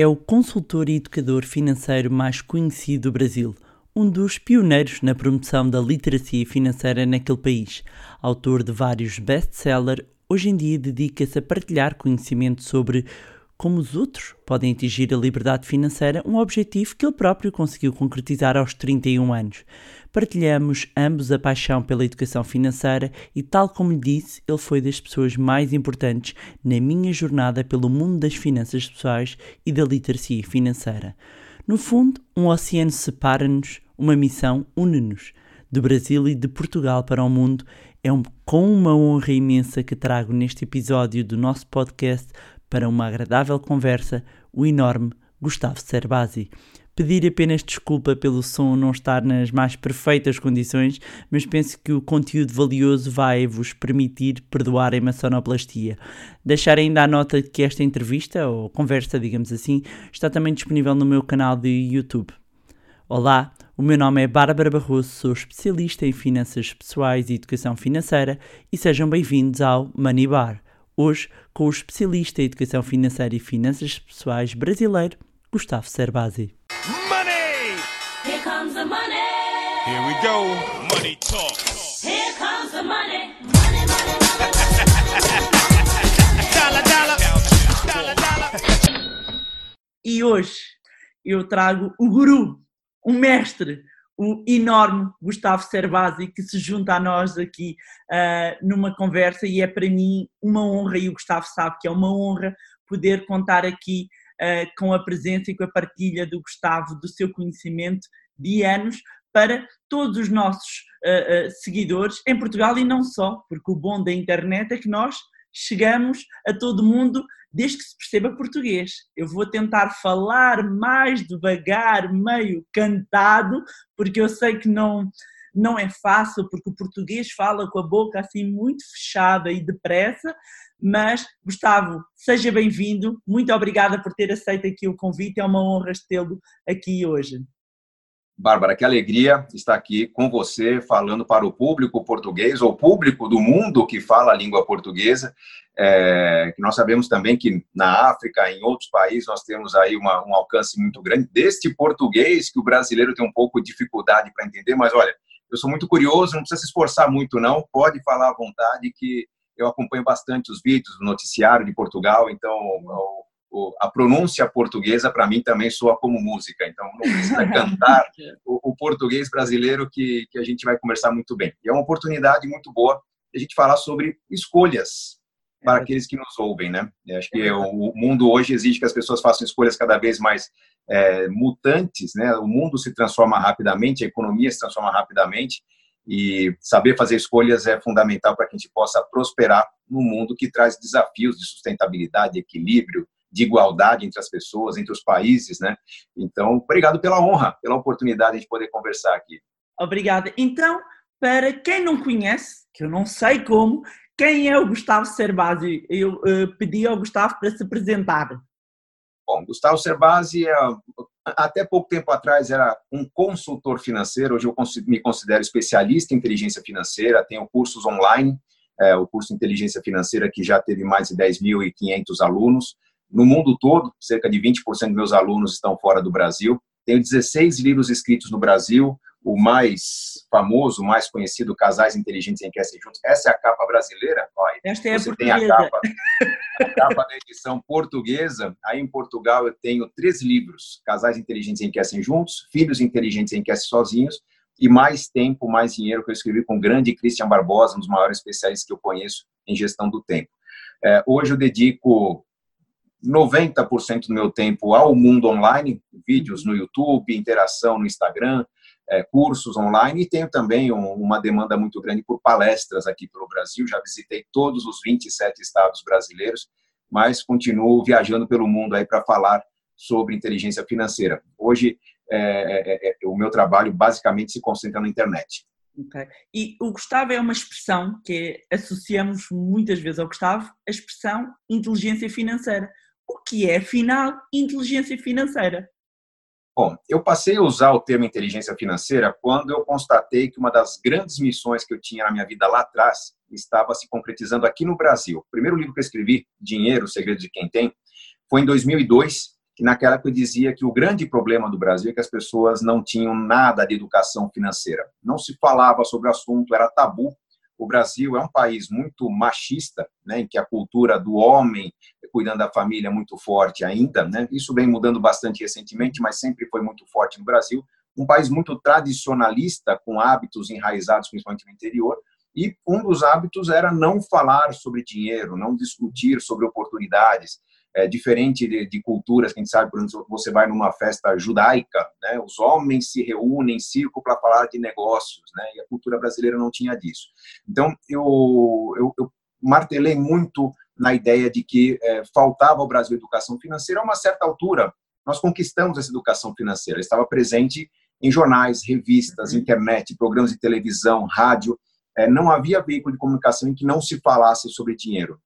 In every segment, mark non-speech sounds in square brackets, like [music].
é o consultor e educador financeiro mais conhecido do Brasil, um dos pioneiros na promoção da literacia financeira naquele país. Autor de vários best-sellers, hoje em dia dedica-se a partilhar conhecimento sobre como os outros podem atingir a liberdade financeira, um objetivo que ele próprio conseguiu concretizar aos 31 anos. Partilhamos ambos a paixão pela educação financeira e, tal como lhe disse, ele foi das pessoas mais importantes na minha jornada pelo mundo das finanças pessoais e da literacia financeira. No fundo, um oceano separa-nos, uma missão une-nos. Do Brasil e de Portugal para o mundo, é um, com uma honra imensa que trago neste episódio do nosso podcast para uma agradável conversa o enorme Gustavo Cerbasi. Pedir apenas desculpa pelo som não estar nas mais perfeitas condições, mas penso que o conteúdo valioso vai vos permitir perdoarem a sonoplastia. Deixar ainda a nota de que esta entrevista, ou conversa, digamos assim, está também disponível no meu canal de YouTube. Olá, o meu nome é Bárbara Barroso, sou especialista em finanças pessoais e educação financeira e sejam bem-vindos ao Money Bar Hoje, com o especialista em educação financeira e finanças pessoais brasileiro, Gustavo Cerbasi. Money! Here comes the money! Here we go! Money talk! Here comes the money! Money, money, money! dollar, dollar! Dollar, dollar! E hoje eu trago o guru, o mestre, o enorme Gustavo Servasi que se junta a nós aqui uh, numa conversa e é para mim uma honra e o Gustavo sabe que é uma honra poder contar aqui uh, com a presença e com a partilha do Gustavo, do seu conhecimento de anos para todos os nossos uh, seguidores em Portugal e não só, porque o bom da internet é que nós chegamos a todo mundo desde que se perceba português. Eu vou tentar falar mais devagar, meio cantado, porque eu sei que não não é fácil, porque o português fala com a boca assim muito fechada e depressa, mas Gustavo, seja bem-vindo, muito obrigada por ter aceito aqui o convite, é uma honra tê-lo aqui hoje. Bárbara, que alegria estar aqui com você, falando para o público português, ou público do mundo que fala a língua portuguesa. É, nós sabemos também que na África, em outros países, nós temos aí uma, um alcance muito grande deste português que o brasileiro tem um pouco de dificuldade para entender. Mas olha, eu sou muito curioso, não precisa se esforçar muito, não. Pode falar à vontade, que eu acompanho bastante os vídeos do noticiário de Portugal, então a pronúncia portuguesa para mim também soa como música, então não precisa [laughs] cantar o, o, português brasileiro que, que a gente vai conversar muito bem. E é uma oportunidade muito boa de a gente falar sobre escolhas para é. aqueles que nos ouvem, né? Eu acho que é o mundo hoje exige que as pessoas façam escolhas cada vez mais é, mutantes, né? O mundo se transforma rapidamente, a economia se transforma rapidamente e saber fazer escolhas é fundamental para que a gente possa prosperar no mundo que traz desafios de sustentabilidade, equilíbrio, de igualdade entre as pessoas, entre os países, né? Então, obrigado pela honra, pela oportunidade de poder conversar aqui. Obrigada. Então, para quem não conhece, que eu não sei como, quem é o Gustavo Cerbasi? Eu uh, pedi ao Gustavo para se apresentar. Bom, Gustavo Cerbasi, é, até pouco tempo atrás, era um consultor financeiro. Hoje eu me considero especialista em inteligência financeira, tenho cursos online, é, o curso Inteligência Financeira, que já teve mais de 10.500 alunos no mundo todo, cerca de 20% dos meus alunos estão fora do Brasil. Tenho 16 livros escritos no Brasil, o mais famoso, o mais conhecido, Casais Inteligentes Enriquecem Juntos. Essa é a capa brasileira. Olha, Esta é você tem a capa, [laughs] capa da edição portuguesa. Aí em Portugal eu tenho três livros: Casais Inteligentes Enriquecem Juntos, Filhos Inteligentes Enriquecem Sozinhos e Mais Tempo, Mais Dinheiro, que eu escrevi com o grande Christian Barbosa, um dos maiores especialistas que eu conheço em gestão do tempo. É, hoje eu dedico 90% do meu tempo ao mundo online, vídeos no YouTube, interação no Instagram, é, cursos online, e tenho também um, uma demanda muito grande por palestras aqui pelo Brasil. Já visitei todos os 27 estados brasileiros, mas continuo viajando pelo mundo aí para falar sobre inteligência financeira. Hoje, é, é, é, é, o meu trabalho basicamente se concentra na internet. Okay. E o Gustavo é uma expressão que associamos muitas vezes ao Gustavo, a expressão inteligência financeira o que é, afinal, inteligência financeira? Bom, eu passei a usar o termo inteligência financeira quando eu constatei que uma das grandes missões que eu tinha na minha vida lá atrás estava se concretizando aqui no Brasil. O primeiro livro que eu escrevi, Dinheiro, o Segredo de Quem Tem, foi em 2002, que naquela época eu dizia que o grande problema do Brasil é que as pessoas não tinham nada de educação financeira. Não se falava sobre o assunto, era tabu. O Brasil é um país muito machista, né, em que a cultura do homem cuidando da família muito forte ainda. Né? Isso vem mudando bastante recentemente, mas sempre foi muito forte no Brasil. Um país muito tradicionalista, com hábitos enraizados, principalmente no interior. E um dos hábitos era não falar sobre dinheiro, não discutir sobre oportunidades é, diferente de, de, culturas que a gente sabe, por exemplo, você vai numa festa judaica, né, os homens se reúnem em circo para falar de negócios, né, e a cultura brasileira não tinha disso. Então, eu, eu, eu martelei muito na ideia de que é, faltava ao Brasil educação financeira. A uma certa altura, nós conquistamos essa educação financeira, estava presente em jornais, revistas, uhum. internet, programas de televisão, rádio. É, não havia veículo de comunicação em que não se falasse sobre dinheiro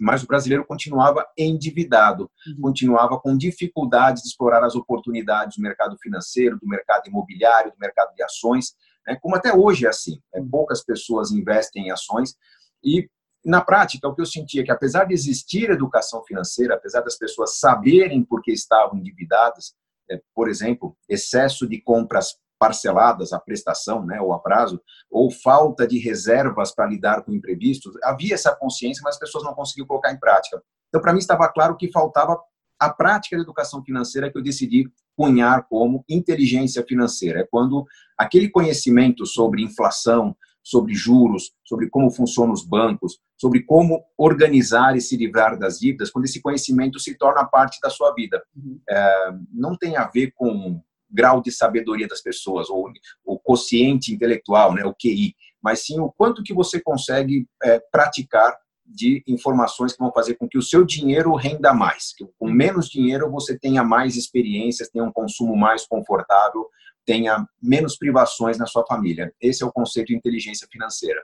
mas o brasileiro continuava endividado, uhum. continuava com dificuldade de explorar as oportunidades do mercado financeiro, do mercado imobiliário, do mercado de ações, né? como até hoje é assim. Né? Poucas pessoas investem em ações e na prática, o que eu sentia é que, apesar de existir educação financeira, apesar das pessoas saberem por que estavam endividadas, é, por exemplo, excesso de compras parceladas a prestação, né, ou a prazo, ou falta de reservas para lidar com imprevistos, havia essa consciência, mas as pessoas não conseguiam colocar em prática. Então, para mim, estava claro que faltava a prática da educação financeira que eu decidi cunhar como inteligência financeira. É quando aquele conhecimento sobre inflação, sobre juros, sobre como funcionam os bancos, sobre como organizar e se livrar das dívidas, quando esse conhecimento se torna parte da sua vida. Uhum. É, não tem a ver com grau de sabedoria das pessoas, ou o quociente intelectual, né, o QI, mas sim o quanto que você consegue é, praticar de informações que vão fazer com que o seu dinheiro renda mais, que com menos dinheiro você tenha mais experiências, tenha um consumo mais confortável, tenha menos privações na sua família. Esse é o conceito de inteligência financeira.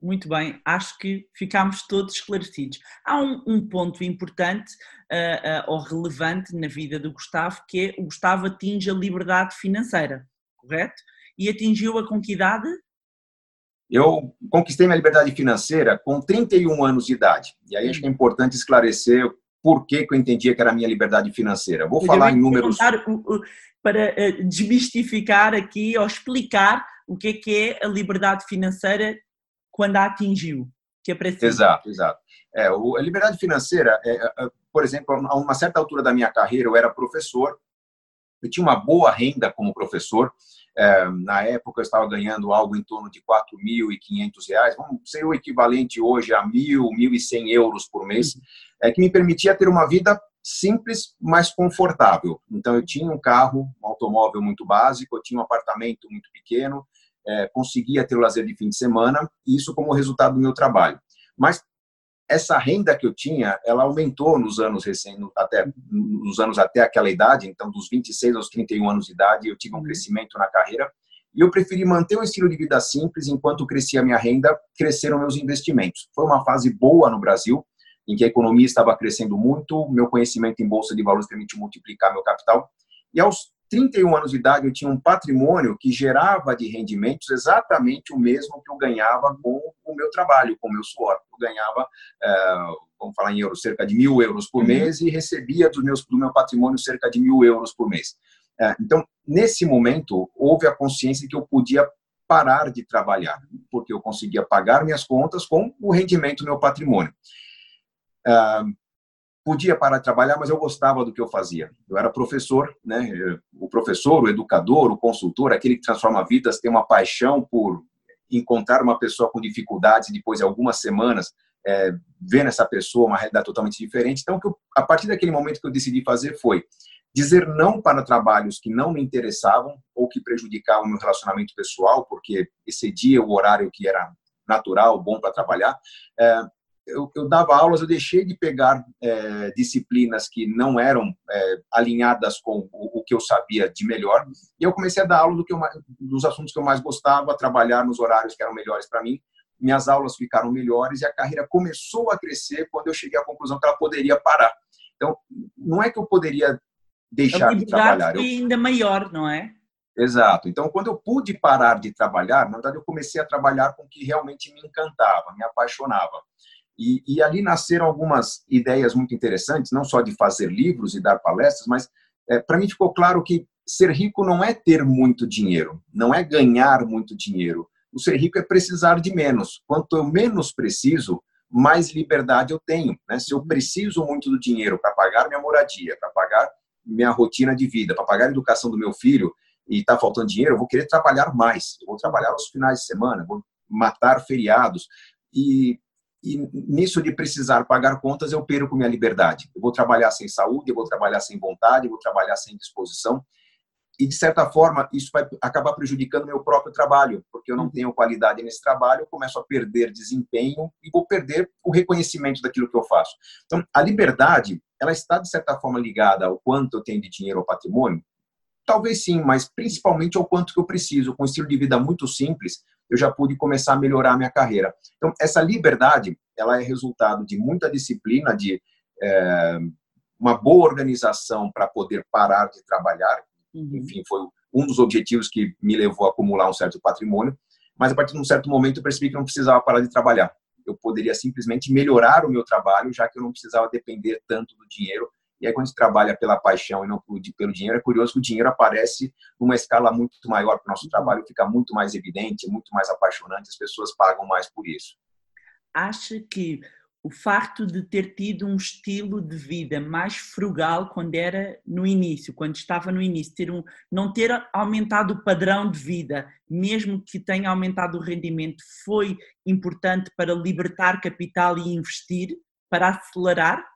Muito bem, acho que ficámos todos esclarecidos. Há um, um ponto importante uh, uh, ou relevante na vida do Gustavo, que é o Gustavo atinge a liberdade financeira, correto? E atingiu-a com que idade? Eu conquistei minha liberdade financeira com 31 anos de idade. E aí acho que é importante esclarecer por que, que eu entendia que era a minha liberdade financeira. Vou falar em números. Para uh, desmistificar aqui ou explicar o que é, que é a liberdade financeira quando a atingiu, que é preciso. Exato, exato. É, a liberdade financeira, é, é, é, por exemplo, a uma certa altura da minha carreira, eu era professor, eu tinha uma boa renda como professor, é, na época eu estava ganhando algo em torno de R$ 4.500, vamos ser o equivalente hoje a R$ 1.000, 1.100 euros por mês, é, que me permitia ter uma vida simples, mas confortável. Então eu tinha um carro, um automóvel muito básico, eu tinha um apartamento muito pequeno, é, conseguia ter o lazer de fim de semana, isso como resultado do meu trabalho. Mas essa renda que eu tinha, ela aumentou nos anos recém, até nos anos até aquela idade, então dos 26 aos 31 anos de idade, eu tive um uhum. crescimento na carreira e eu preferi manter um estilo de vida simples enquanto crescia a minha renda, cresceram meus investimentos. Foi uma fase boa no Brasil, em que a economia estava crescendo muito, meu conhecimento em bolsa de valores permitiu multiplicar meu capital. E aos 31 anos de idade, eu tinha um patrimônio que gerava de rendimentos exatamente o mesmo que eu ganhava com o meu trabalho, com o meu suor. Eu ganhava, é, vamos falar em euros, cerca de mil euros por uhum. mês e recebia do, meus, do meu patrimônio cerca de mil euros por mês. É, então, nesse momento, houve a consciência que eu podia parar de trabalhar, porque eu conseguia pagar minhas contas com o rendimento do meu patrimônio. Podia parar de trabalhar, mas eu gostava do que eu fazia. Eu era professor, né? O professor, o educador, o consultor, aquele que transforma vidas, tem uma paixão por encontrar uma pessoa com dificuldades e depois de algumas semanas é, ver nessa pessoa uma realidade totalmente diferente. Então, eu, a partir daquele momento que eu decidi fazer foi dizer não para trabalhos que não me interessavam ou que prejudicavam meu relacionamento pessoal, porque excedia o horário que era natural, bom para trabalhar, é, eu, eu, dava aulas, eu deixei de pegar é, disciplinas que não eram é, alinhadas com o, o, que eu sabia de melhor, e eu comecei a dar aula do que eu, dos assuntos que eu mais gostava, trabalhar nos horários que eram melhores para mim. Minhas aulas ficaram melhores e a carreira começou a crescer quando eu cheguei à conclusão que ela poderia parar. Então, não é que eu poderia deixar de trabalhar. Foi ainda maior, não é? Exato. Então, quando eu pude parar de trabalhar, na verdade, eu comecei a trabalhar com o que realmente me encantava, me apaixonava. E, e ali nasceram algumas ideias muito interessantes, não só de fazer livros e dar palestras, mas é, para mim ficou claro que ser rico não é ter muito dinheiro, não é ganhar muito dinheiro. O ser rico é precisar de menos. Quanto eu menos preciso, mais liberdade eu tenho. Né? Se eu preciso muito do dinheiro para pagar minha moradia, para pagar minha rotina de vida, para pagar a educação do meu filho, e está faltando dinheiro, eu vou querer trabalhar mais. Eu vou trabalhar aos finais de semana, vou matar feriados. E, e nisso de precisar pagar contas, eu perco minha liberdade. Eu vou trabalhar sem saúde, eu vou trabalhar sem vontade, eu vou trabalhar sem disposição e de certa forma isso vai acabar prejudicando meu próprio trabalho, porque eu não tenho qualidade nesse trabalho, eu começo a perder desempenho e vou perder o reconhecimento daquilo que eu faço. Então, a liberdade, ela está de certa forma ligada ao quanto eu tenho de dinheiro ou patrimônio? Talvez sim, mas principalmente ao quanto que eu preciso. Com um estilo de vida muito simples, eu já pude começar a melhorar a minha carreira. Então, essa liberdade, ela é resultado de muita disciplina, de é, uma boa organização para poder parar de trabalhar, Uhum. Enfim, foi um dos objetivos que me levou a acumular um certo patrimônio. Mas a partir de um certo momento eu percebi que não precisava parar de trabalhar. Eu poderia simplesmente melhorar o meu trabalho, já que eu não precisava depender tanto do dinheiro. E aí, quando a gente trabalha pela paixão e não pelo dinheiro, é curioso que o dinheiro aparece numa escala muito maior, que o nosso trabalho fica muito mais evidente, muito mais apaixonante, as pessoas pagam mais por isso. Acha que o facto de ter tido um estilo de vida mais frugal quando era no início, quando estava no início, ter um, não ter aumentado o padrão de vida, mesmo que tenha aumentado o rendimento, foi importante para libertar capital e investir, para acelerar?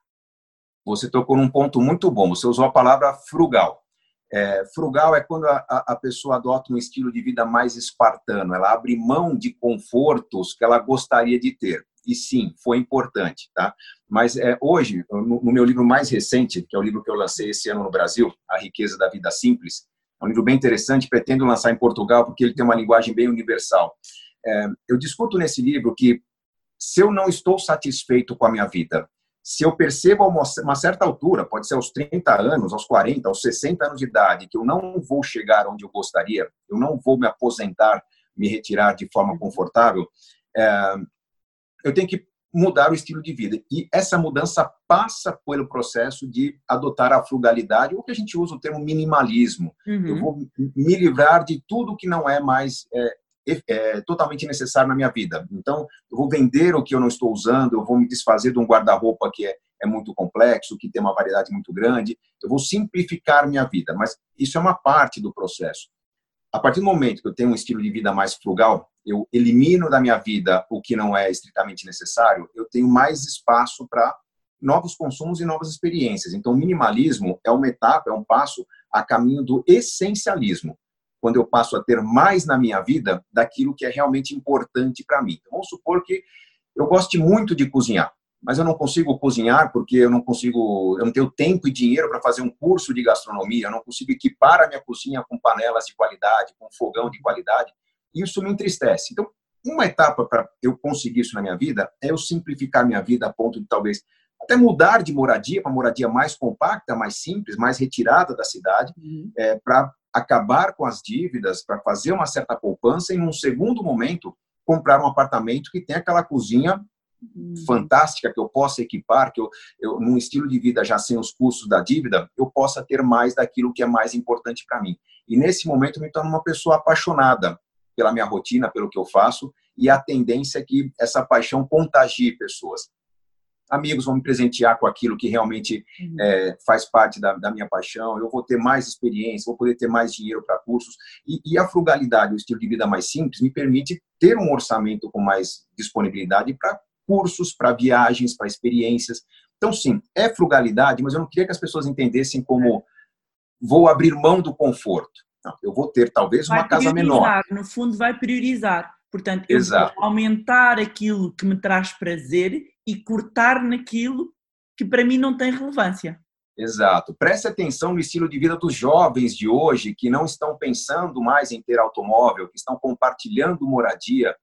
Você tocou num ponto muito bom, você usou a palavra frugal. É, frugal é quando a, a, pessoa adota um estilo de vida mais espartano, ela abre mão de confortos que ela gostaria de ter e sim, foi importante, tá? Mas é, hoje, no, no, meu livro mais recente, que é o livro que eu lancei esse ano no Brasil, A Riqueza da Vida Simples, é um livro bem interessante, pretendo lançar em Portugal porque ele tem uma linguagem bem universal. É, eu discuto nesse livro que se eu não estou satisfeito com a minha vida, se eu percebo a uma certa altura, pode ser aos 30 anos, aos 40, aos 60 anos de idade, que eu não vou chegar onde eu gostaria, eu não vou me aposentar, me retirar de forma confortável, é, eu tenho que mudar o estilo de vida. E essa mudança passa pelo processo de adotar a frugalidade, ou que a gente usa o termo minimalismo. Uhum. Eu vou me livrar de tudo que não é mais é, é, totalmente necessário na minha vida. Então, eu vou vender o que eu não estou usando, eu vou me desfazer de um guarda-roupa que é, é muito complexo, que tem uma variedade muito grande, eu vou simplificar minha vida. Mas isso é uma parte do processo. A partir do momento que eu tenho um estilo de vida mais frugal, eu elimino da minha vida o que não é estritamente necessário, eu tenho mais espaço para novos consumos e novas experiências. Então, o minimalismo é uma etapa, é um passo a caminho do essencialismo, quando eu passo a ter mais na minha vida daquilo que é realmente importante para mim. Então, vamos supor que eu goste muito de cozinhar mas eu não consigo cozinhar porque eu não consigo, eu não tenho tempo e dinheiro para fazer um curso de gastronomia, eu não consigo equipar a minha cozinha com panelas de qualidade, com fogão de qualidade. Isso me entristece. Então, uma etapa para eu conseguir isso na minha vida é eu simplificar minha vida a ponto de talvez até mudar de moradia para moradia mais compacta, mais simples, mais retirada da cidade, uhum. é, para acabar com as dívidas, para fazer uma certa poupança e, num segundo momento, comprar um apartamento que tem aquela cozinha Uhum. fantástica que eu possa equipar, que eu, eu, num estilo de vida já sem os custos da dívida, eu possa ter mais daquilo que é mais importante para mim. E nesse momento eu me torno uma pessoa apaixonada pela minha rotina, pelo que eu faço, e a tendência é que essa paixão contagie pessoas. Amigos vão me presentear com aquilo que realmente uhum. é, faz parte da, da, minha paixão, eu vou ter mais experiência, vou poder ter mais dinheiro para cursos. E, e a frugalidade, o estilo de vida mais simples, me permite ter um orçamento com mais disponibilidade para cursos, para viagens, para experiências. Então, sim, é frugalidade, mas eu não queria que as pessoas entendessem como vou abrir mão do conforto. Não, eu vou ter talvez vai uma casa menor. No fundo, vai priorizar. Portanto, eu Exato. vou aumentar aquilo que me traz prazer e cortar naquilo que para mim não tem relevância. Exato. Preste atenção no estilo de vida dos jovens de hoje que não estão pensando mais em ter automóvel, que estão compartilhando moradia,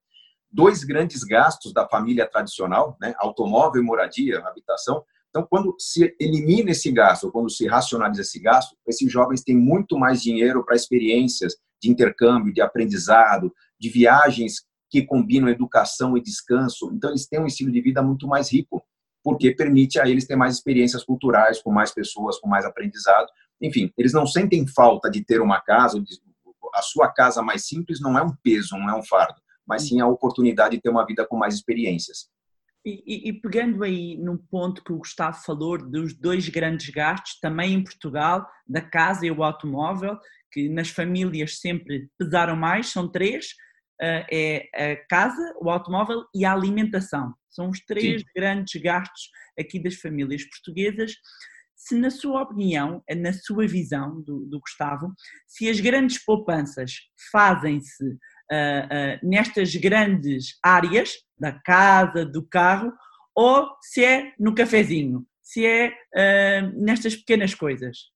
dois grandes gastos da família tradicional, né? automóvel e moradia, habitação. Então, quando se elimina esse gasto, quando se racionaliza esse gasto, esses jovens têm muito mais dinheiro para experiências de intercâmbio, de aprendizado, de viagens que combinam educação e descanso. Então, eles têm um estilo de vida muito mais rico, porque permite a eles ter mais experiências culturais, com mais pessoas, com mais aprendizado. Enfim, eles não sentem falta de ter uma casa, a sua casa mais simples não é um peso, não é um fardo, mas sim a oportunidade de ter uma vida com mais experiências. E, e, e, pegando aí num ponto que o Gustavo falou dos dois grandes gastos, também em Portugal, da casa e o automóvel, que nas famílias sempre pesaram mais, são três, é a casa, o automóvel e a alimentação. São os três Sim. grandes gastos aqui das famílias portuguesas. Se na sua opinião, na sua visão do, do Gustavo, se as grandes poupanças fazem-se uh, nestas grandes áreas, da casa, do carro, ou se é no cafezinho, se é uh, nestas pequenas coisas?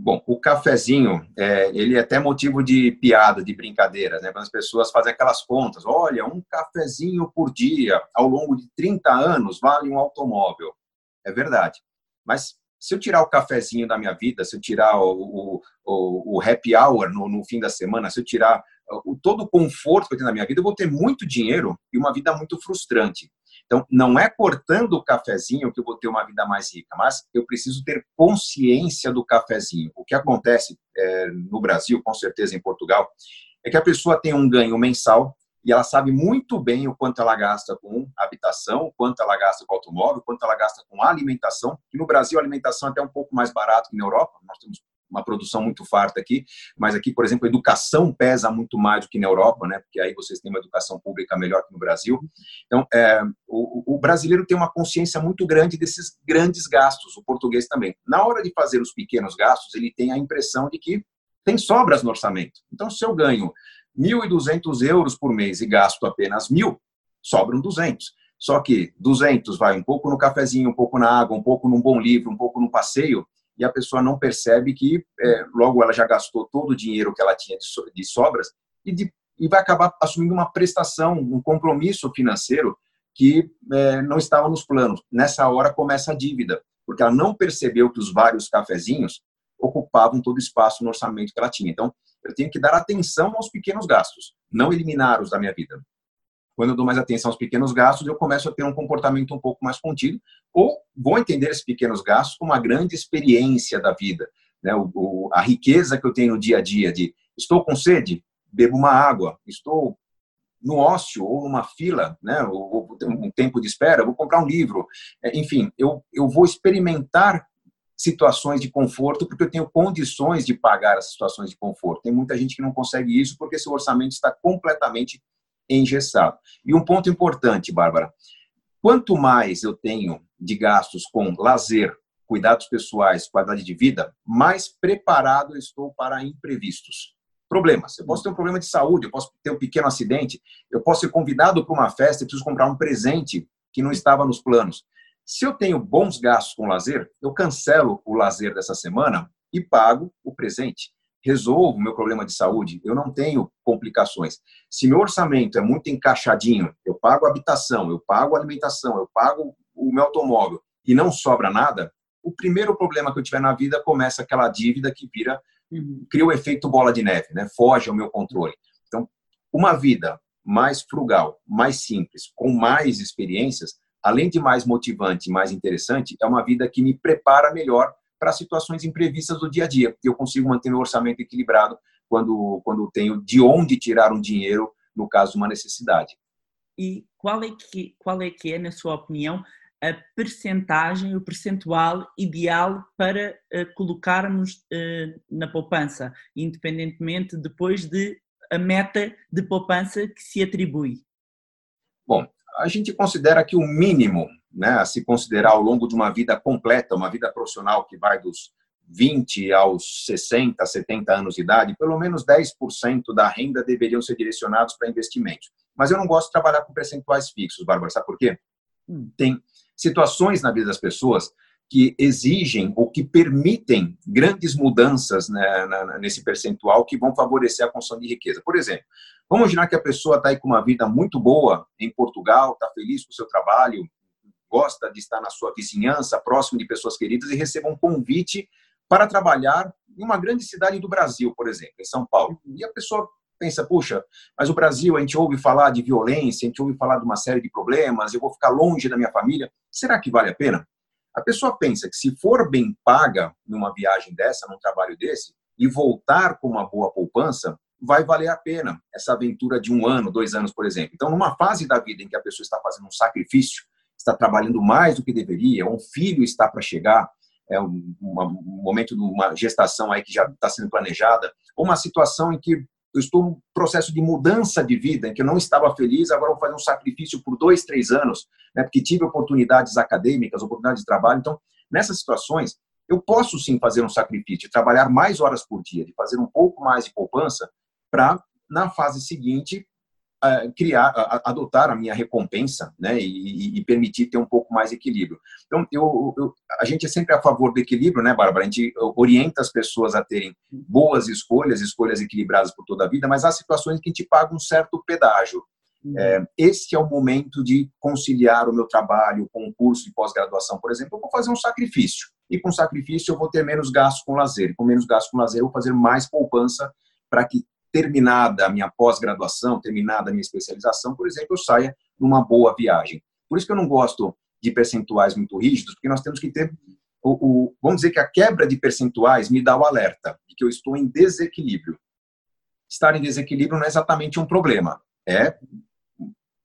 Bom, o cafezinho, é, ele é até motivo de piada, de brincadeira, né? Quando as pessoas fazem aquelas contas, olha, um cafezinho por dia, ao longo de 30 anos, vale um automóvel. É verdade. Mas se eu tirar o cafezinho da minha vida, se eu tirar o, o, o happy hour no, no, fim da semana, se eu tirar o, todo o conforto que eu tenho na minha vida, eu vou ter muito dinheiro e uma vida muito frustrante. Então, não é cortando o cafezinho que eu vou ter uma vida mais rica, mas eu preciso ter consciência do cafezinho. O que acontece é, no Brasil, com certeza em Portugal, é que a pessoa tem um ganho mensal e ela sabe muito bem o quanto ela gasta com habitação, o quanto ela gasta com automóvel, o quanto ela gasta com alimentação. E no Brasil, a alimentação é até um pouco mais barato que na Europa. Nós temos uma produção muito farta aqui, mas aqui, por exemplo, a educação pesa muito mais do que na Europa, né? Porque aí vocês têm uma educação pública melhor que no Brasil. Então, é, o, o, brasileiro tem uma consciência muito grande desses grandes gastos, o português também. Na hora de fazer os pequenos gastos, ele tem a impressão de que tem sobras no orçamento. Então, se eu ganho 1.200 euros por mês e gasto apenas mil, sobram 200. Só que 200 vai um pouco no cafezinho, um pouco na água, um pouco num bom livro, um pouco no passeio, e a pessoa não percebe que é, logo ela já gastou todo o dinheiro que ela tinha de, so, de sobras e, de, e, vai acabar assumindo uma prestação, um compromisso financeiro que é, não estava nos planos. Nessa hora começa a dívida, porque ela não percebeu que os vários cafezinhos ocupavam todo o espaço no orçamento que ela tinha. Então, eu tenho que dar atenção aos pequenos gastos, não eliminar-os da minha vida. Quando eu dou mais atenção aos pequenos gastos, eu começo a ter um comportamento um pouco mais contido, ou vou entender esses pequenos gastos como uma grande experiência da vida. Né? O, o, a riqueza que eu tenho no dia a dia de estou com sede, bebo uma água, estou no ócio ou numa fila, né, ou, ou um tempo de espera, vou comprar um livro, é, enfim, eu, eu vou experimentar situações de conforto porque eu tenho condições de pagar as situações de conforto. Tem muita gente que não consegue isso porque seu orçamento está completamente engessado. E um ponto importante, Bárbara, quanto mais eu tenho de gastos com lazer, cuidados pessoais, qualidade de vida, mais preparado eu estou para imprevistos. Problemas. Eu posso ter um problema de saúde, eu posso ter um pequeno acidente, eu posso ser convidado para uma festa e preciso comprar um presente que não estava nos planos. Se eu tenho bons gastos com lazer, eu cancelo o lazer dessa semana e pago o presente resolvo meu problema de saúde, eu não tenho complicações. Se meu orçamento é muito encaixadinho, eu pago habitação, eu pago alimentação, eu pago o meu automóvel e não sobra nada, o primeiro problema que eu tiver na vida começa aquela dívida que vira, uhum. cria o efeito bola de neve, né? Foge ao meu controle. Então, uma vida mais frugal, mais simples, com mais experiências, além de mais motivante, mais interessante, é uma vida que me prepara melhor para situações imprevistas do dia a dia. Eu consigo manter meu orçamento equilibrado quando, quando tenho de onde tirar um dinheiro no caso de uma necessidade. E qual é que, qual é, que é, na sua opinião, a percentagem, o percentual ideal para uh, colocarmos uh, na poupança, independentemente depois de a meta de poupança que se atribui? Bom, a gente considera que o mínimo né, a se considerar ao longo de uma vida completa, uma vida profissional que vai dos 20 aos 60, 70 anos de idade, pelo menos 10% da renda deveriam ser direcionados para investimentos. Mas eu não gosto de trabalhar com percentuais fixos, Bárbara, sabe por quê? Hum. Tem situações na vida das pessoas que exigem ou que permitem grandes mudanças né, nesse percentual que vão favorecer a construção de riqueza. Por exemplo, vamos imaginar que a pessoa está aí com uma vida muito boa em Portugal, está feliz com o seu trabalho, gosta de estar na sua vizinhança, próximo de pessoas queridas e receba um convite para trabalhar em uma grande cidade do Brasil, por exemplo, em São Paulo. E a pessoa pensa, puxa, mas o Brasil, a gente ouve falar de violência, a gente ouve falar de uma série de problemas, eu vou ficar longe da minha família, será que vale a pena? A pessoa pensa que se for bem paga numa viagem dessa, num trabalho desse, e voltar com uma boa poupança, vai valer a pena essa aventura de um ano, dois anos, por exemplo. Então, numa fase da vida em que a pessoa está fazendo um sacrifício, está trabalhando mais do que deveria, um filho está para chegar, é um, um, momento de uma gestação aí que já está sendo planejada, ou uma situação em que eu estou num processo de mudança de vida, em que eu não estava feliz, agora vou fazer um sacrifício por dois, três anos, né, porque tive oportunidades acadêmicas, oportunidades de trabalho. Então, nessas situações, eu posso sim fazer um sacrifício, trabalhar mais horas por dia, de fazer um pouco mais de poupança, para, na fase seguinte, criar, adotar a minha recompensa, né, e, e, permitir ter um pouco mais de equilíbrio. Então, eu, eu, a gente é sempre a favor do equilíbrio, né, Bárbara? A gente orienta as pessoas a terem boas escolhas, escolhas equilibradas por toda a vida, mas há situações que a gente paga um certo pedágio. Uhum. É, este é o momento de conciliar o meu trabalho com um curso de pós-graduação, por exemplo. Eu vou fazer um sacrifício. E com sacrifício eu vou ter menos gasto com lazer. E com menos gasto com lazer eu vou fazer mais poupança para que terminada a minha pós-graduação, terminada a minha especialização, por exemplo, eu saia numa boa viagem. Por isso que eu não gosto de percentuais muito rígidos, porque nós temos que ter o, o, vamos dizer que a quebra de percentuais me dá o alerta de que eu estou em desequilíbrio. Estar em desequilíbrio não é exatamente um problema, é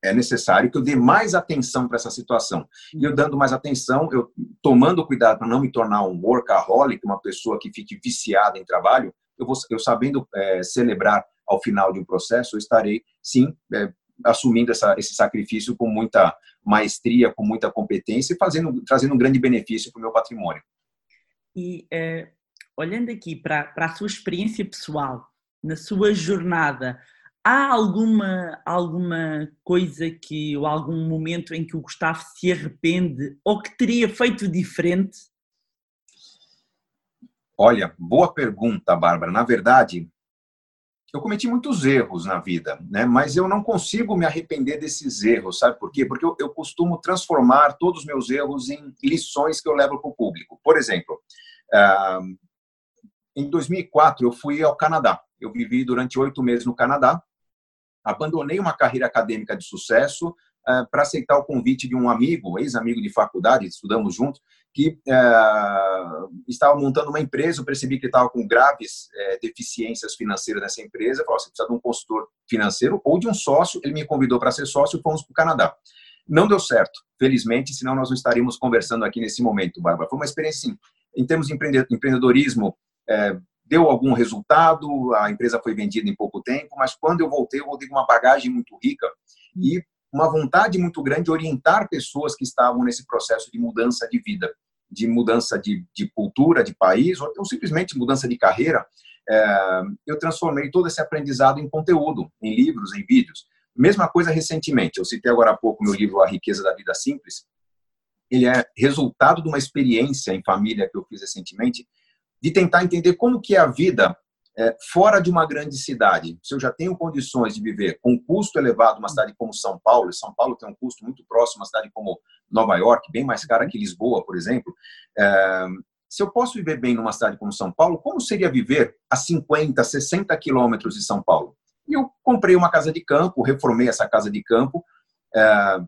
é necessário que eu dê mais atenção para essa situação. E eu dando mais atenção, eu tomando cuidado para não me tornar um workaholic, uma pessoa que fique viciada em trabalho, eu, vou, eu sabendo é, celebrar ao final de um processo, eu estarei, sim, é, assumindo essa, esse sacrifício com muita maestria, com muita competência e fazendo, trazendo um grande benefício para o meu patrimônio. E é, olhando aqui para, para a sua experiência pessoal, na sua jornada, há alguma, alguma coisa que, ou algum momento em que o Gustavo se arrepende ou que teria feito diferente? Olha, boa pergunta, Bárbara. Na verdade, eu cometi muitos erros na vida, né? Mas eu não consigo me arrepender desses erros, sabe por quê? Porque eu, eu costumo transformar todos os meus erros em lições que eu levo para o público. Por exemplo, uh, em 2004 eu fui ao Canadá. Eu vivi durante oito meses no Canadá. Abandonei uma carreira acadêmica de sucesso uh, para aceitar o convite de um amigo, ex-amigo de faculdade, estudamos juntos, que uh, estava montando uma empresa, eu percebi que ele estava com graves uh, deficiências financeiras nessa empresa, eu falei, você precisa de um consultor financeiro ou de um sócio, ele me convidou para ser sócio e fomos para o Canadá. Não deu certo, felizmente, senão nós não estaríamos conversando aqui nesse momento, Bárbara. Foi uma experiência, sim. Em termos de empreendedorismo, é, deu algum resultado, a empresa foi vendida em pouco tempo, mas quando eu voltei, eu voltei com uma bagagem muito rica e uma vontade muito grande de orientar pessoas que estavam nesse processo de mudança de vida, de mudança de, de cultura, de país, ou, ou simplesmente mudança de carreira. É, eu transformei todo esse aprendizado em conteúdo, em livros, em vídeos. Mesma coisa recentemente, eu citei agora há pouco meu livro A Riqueza da Vida Simples. Ele é resultado de uma experiência em família que eu fiz recentemente, de tentar entender como que é a vida é, fora de uma grande cidade, se eu já tenho condições de viver com um custo elevado uma cidade como São Paulo, e São Paulo tem um custo muito próximo uma cidade como Nova York, bem mais cara que Lisboa, por exemplo, é, se eu posso viver bem numa cidade como São Paulo, como seria viver a 50, 60 quilômetros de São Paulo? E eu comprei uma casa de campo, reformei essa casa de campo, é,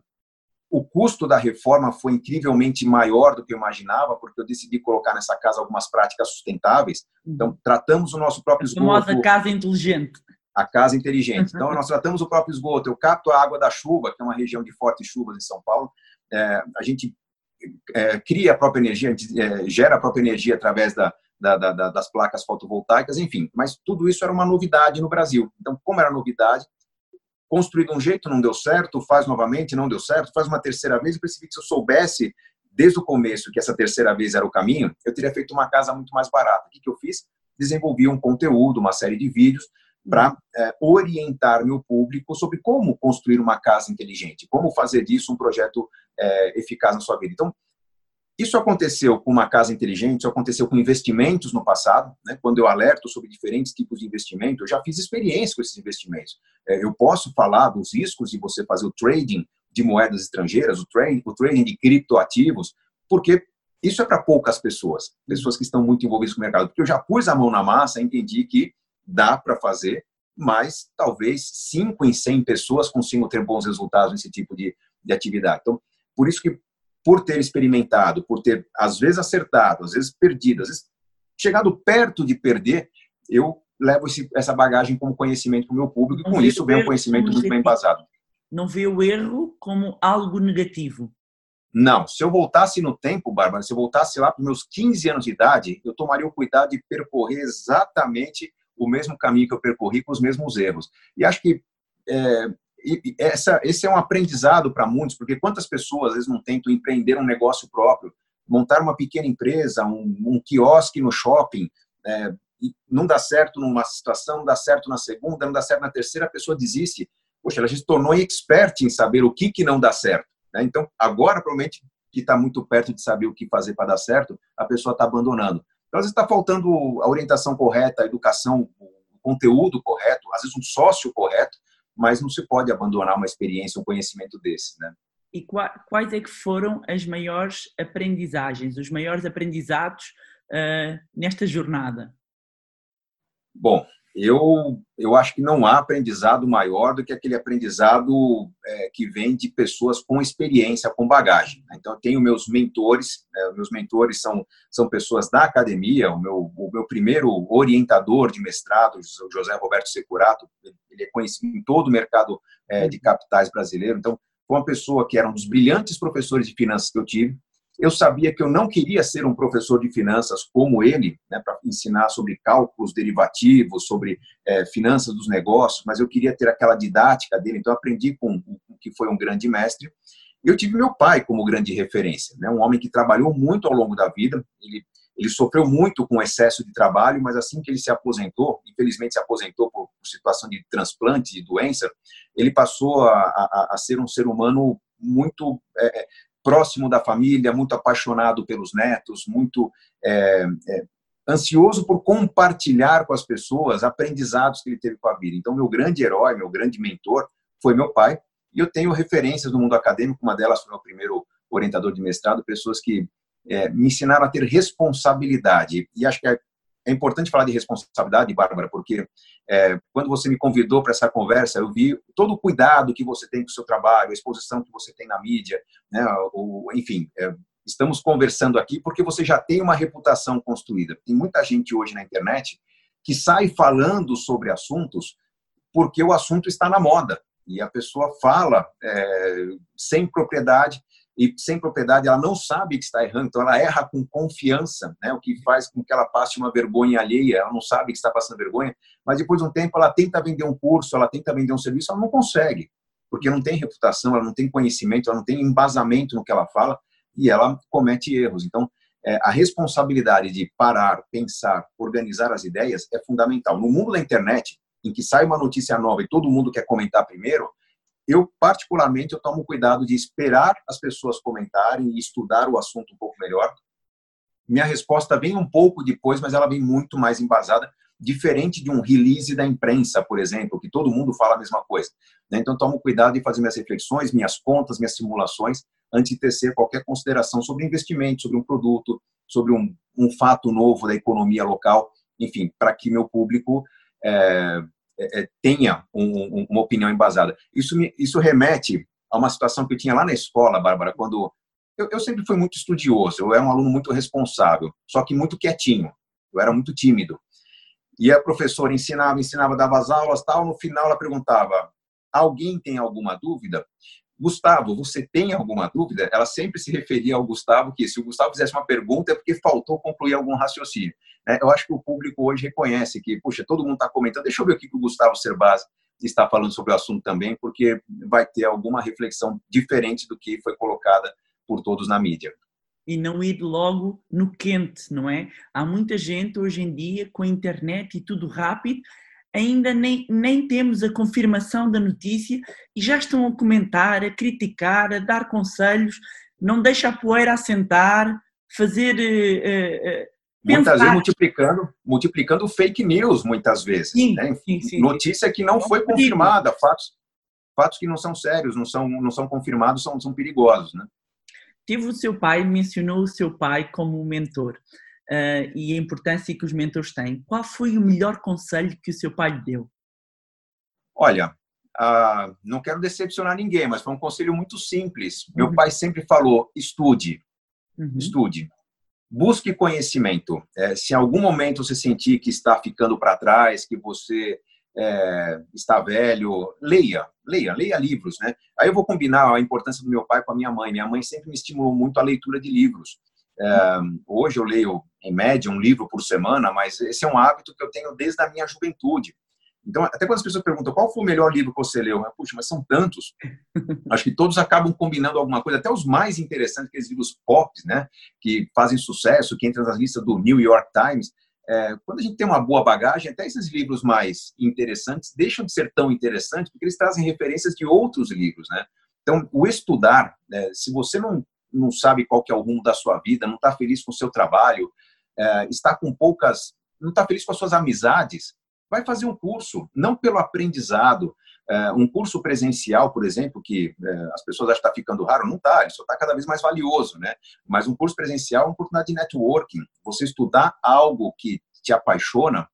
o custo da reforma foi incrivelmente maior do que eu imaginava, porque eu decidi colocar nessa casa algumas práticas sustentáveis. Então, tratamos o nosso próprio esgoto. A famosa casa inteligente. A casa inteligente. Então, nós tratamos o próprio esgoto. Eu capto a água da chuva, que é uma região de fortes chuvas em São Paulo. É, a gente é, cria a própria energia, a gente é, gera a própria energia através da, da, da, das placas fotovoltaicas, enfim. Mas tudo isso era uma novidade no Brasil. Então, como era novidade, construir de um jeito, não deu certo, faz novamente, não deu certo, faz uma terceira vez, e percebi que se eu soubesse desde o começo que essa terceira vez era o caminho, eu teria feito uma casa muito mais barata. O que, que eu fiz? Desenvolvi um conteúdo, uma série de vídeos para é, orientar meu público sobre como construir uma casa inteligente, como fazer disso um projeto é, eficaz na sua vida. Então, isso aconteceu com uma casa inteligente, isso aconteceu com investimentos no passado, né? quando eu alerto sobre diferentes tipos de investimento, eu já fiz experiência com esses investimentos. É, eu posso falar dos riscos de você fazer o trading de moedas estrangeiras, o trading, o trading de criptoativos, porque isso é para poucas pessoas, pessoas que estão muito envolvidas com o mercado, porque eu já pus a mão na massa, entendi que dá para fazer mas talvez 5 em 100 pessoas consigam ter bons resultados nesse tipo de, de atividade. Então, por isso que, por ter experimentado, por ter, às vezes, acertado, às vezes perdido, às vezes chegado perto de perder, eu levo esse, essa bagagem como conhecimento para o meu público e com isso vem um conhecimento muito bem embasado. Não vê o erro como algo negativo? Não. Se eu voltasse no tempo, Bárbara, se eu voltasse lá para meus 15 anos de idade, eu tomaria o cuidado de percorrer exatamente o mesmo caminho que eu percorri com os mesmos erros. E acho que é, essa, esse é um aprendizado para muitos, porque quantas pessoas às vezes não tentam empreender um negócio próprio, montar uma pequena empresa, um, um quiosque no shopping, é, não dá certo numa situação, não dá certo na segunda, não dá certo na terceira, a pessoa desiste. Poxa, ela se tornou expert em saber o que, que não dá certo. Né? Então, agora, provavelmente, que está muito perto de saber o que fazer para dar certo, a pessoa está abandonando. Então, às vezes está faltando a orientação correta, a educação, o conteúdo correto, às vezes um sócio correto, mas não se pode abandonar uma experiência, um conhecimento desse, né? E quais é que foram as maiores aprendizagens, os maiores aprendizados uh, nesta jornada? Bom, eu, eu acho que não há aprendizado maior do que aquele aprendizado é, que vem de pessoas com experiência, com bagagem. Né? Então, eu tenho meus mentores, né? meus mentores são, são pessoas da academia, o meu, o meu primeiro orientador de mestrado, o José Roberto Securato, ele é conhecido em todo o mercado é, de capitais brasileiro, então, foi uma pessoa que era um dos brilhantes professores de finanças que eu tive, eu sabia que eu não queria ser um professor de finanças como ele, né, para ensinar sobre cálculos derivativos, sobre é, finanças dos negócios, mas eu queria ter aquela didática dele, então aprendi com o que foi um grande mestre. Eu tive meu pai como grande referência, né, um homem que trabalhou muito ao longo da vida, ele, ele sofreu muito com excesso de trabalho, mas assim que ele se aposentou, infelizmente se aposentou por, situação de transplante, de doença, ele passou a, a, a ser um ser humano muito é, próximo da família, muito apaixonado pelos netos, muito é, é, ansioso por compartilhar com as pessoas aprendizados que ele teve com a vida. Então, meu grande herói, meu grande mentor foi meu pai, e eu tenho referências no mundo acadêmico, uma delas foi meu primeiro orientador de mestrado, pessoas que é, me ensinaram a ter responsabilidade. E acho que é é importante falar de responsabilidade, Bárbara, porque é, quando você me convidou para essa conversa, eu vi todo o cuidado que você tem com o seu trabalho, a exposição que você tem na mídia, né, o, enfim, é, estamos conversando aqui porque você já tem uma reputação construída. Tem muita gente hoje na internet que sai falando sobre assuntos porque o assunto está na moda e a pessoa fala é, sem propriedade e sem propriedade, ela não sabe que está errando, então ela erra com confiança, né? o que faz com que ela passe uma vergonha alheia, ela não sabe que está passando vergonha, mas depois de um tempo ela tenta vender um curso, ela tenta vender um serviço, ela não consegue, porque não tem reputação, ela não tem conhecimento, ela não tem embasamento no que ela fala e ela comete erros. Então, é, a responsabilidade de parar, pensar, organizar as ideias é fundamental. No mundo da internet, em que sai uma notícia nova e todo mundo quer comentar primeiro, eu, particularmente, eu tomo cuidado de esperar as pessoas comentarem e estudar o assunto um pouco melhor. Minha resposta vem um pouco depois, mas ela vem muito mais embasada, diferente de um release da imprensa, por exemplo, que todo mundo fala a mesma coisa. Né? Então, tomo cuidado de fazer minhas reflexões, minhas contas, minhas simulações, antes de tecer qualquer consideração sobre investimento, sobre um produto, sobre um, um fato novo da economia local, enfim, para que meu público é, é, é, tenha um, um, uma opinião embasada. Isso, me, isso remete a uma situação que eu tinha lá na escola, Bárbara, quando eu, eu, sempre fui muito estudioso, eu era um aluno muito responsável, só que muito quietinho, eu era muito tímido. E a professora ensinava, ensinava, dava as aulas, tal, no final ela perguntava: alguém tem alguma dúvida? Gustavo, você tem alguma dúvida? Ela sempre se referia ao Gustavo, que se o Gustavo fizesse uma pergunta é porque faltou concluir algum raciocínio. Né? Eu acho que o público hoje reconhece que, puxa, todo mundo está comentando, deixa eu ver o que o Gustavo Cerbasi está falando sobre o assunto também, porque vai ter alguma reflexão diferente do que foi colocada por todos na mídia. E não ir logo no quente, não é? Há muita gente hoje em dia com a internet e tudo rápido ainda nem, nem temos a confirmação da notícia e já estão a comentar, a criticar, a dar conselhos, não deixa a poeira assentar, fazer. Uh, uh, muitas vezes multiplicando, multiplicando fake news, muitas vezes. Sim, né? sim, sim, Notícia que não foi confirmada, fatos, fatos que não são sérios, não são, não são confirmados, são, são perigosos. Né? Teve o seu pai, mencionou o seu pai como mentor uh, e a importância que os mentores têm. Qual foi o melhor conselho que o seu pai lhe deu? Olha, ah, não quero decepcionar ninguém, mas foi um conselho muito simples. Meu uhum. pai sempre falou: estude, uhum. estude, busque conhecimento. É, se em algum momento você sentir que está ficando para trás, que você é, está velho, leia, leia, leia livros, né? Aí eu vou combinar a importância do meu pai com a minha mãe. Minha mãe sempre me estimulou muito a leitura de livros. É, hoje eu leio, em média, um livro por semana, mas esse é um hábito que eu tenho desde a minha juventude. Então, até quando as pessoas perguntam qual foi o melhor livro que você leu, puxa, mas são tantos. [laughs] Acho que todos acabam combinando alguma coisa, até os mais interessantes, aqueles livros pop, né, que fazem sucesso, que entram nas listas do New York Times. É, quando a gente tem uma boa bagagem, até esses livros mais interessantes deixam de ser tão interessantes porque eles trazem referências de outros livros, né? Então, o estudar, né, se você não, não sabe qual que é o rumo da sua vida, não está feliz com o seu trabalho, é, está com poucas, não está feliz com as suas amizades, vai fazer um curso, não pelo aprendizado. É, um curso presencial, por exemplo, que é, as pessoas acham que está ficando raro, não está, ele só está cada vez mais valioso, né? Mas um curso presencial é uma oportunidade de networking. Você estudar algo que te apaixona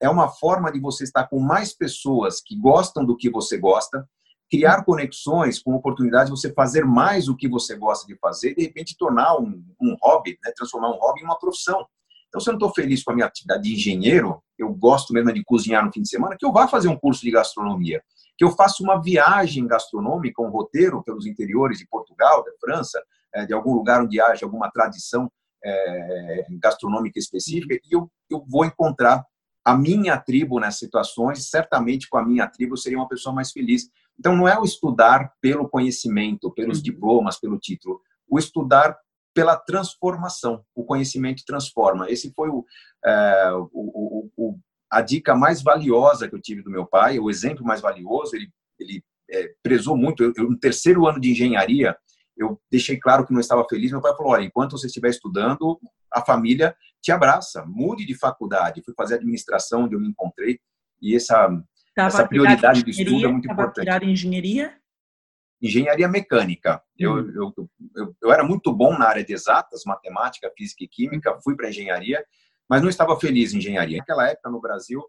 é uma forma de você estar com mais pessoas que gostam do que você gosta, criar conexões com oportunidade de você fazer mais o que você gosta de fazer e, de repente, tornar um, um hobby, né? transformar um hobby em uma profissão. Então, se eu não estou feliz com a minha atividade de engenheiro, eu gosto mesmo de cozinhar no fim de semana, que eu vá fazer um curso de gastronomia, que eu faça uma viagem gastronômica, um roteiro pelos interiores de Portugal, da França, é, de algum lugar onde haja alguma tradição é, gastronômica específica, e eu, eu vou encontrar a minha tribo nessas situações, certamente com a minha tribo eu seria uma pessoa mais feliz. Então, não é o estudar pelo conhecimento, pelos uhum. diplomas, pelo título. O estudar pela transformação. O conhecimento transforma. Esse foi o, é, o, o, a dica mais valiosa que eu tive do meu pai, o exemplo mais valioso. Ele, ele é, prezou muito. Eu, eu, no terceiro ano de engenharia, eu deixei claro que não estava feliz. Meu pai falou: olha, enquanto você estiver estudando, a família te abraça. Mude de faculdade. Fui fazer administração, onde eu me encontrei. E essa, essa prioridade do estudo é muito importante. Tirar engenharia? engenharia mecânica. Eu, hum. eu, eu, eu, era muito bom na área de exatas, matemática, física e química, fui para engenharia, mas não estava feliz em engenharia. Naquela época, no Brasil,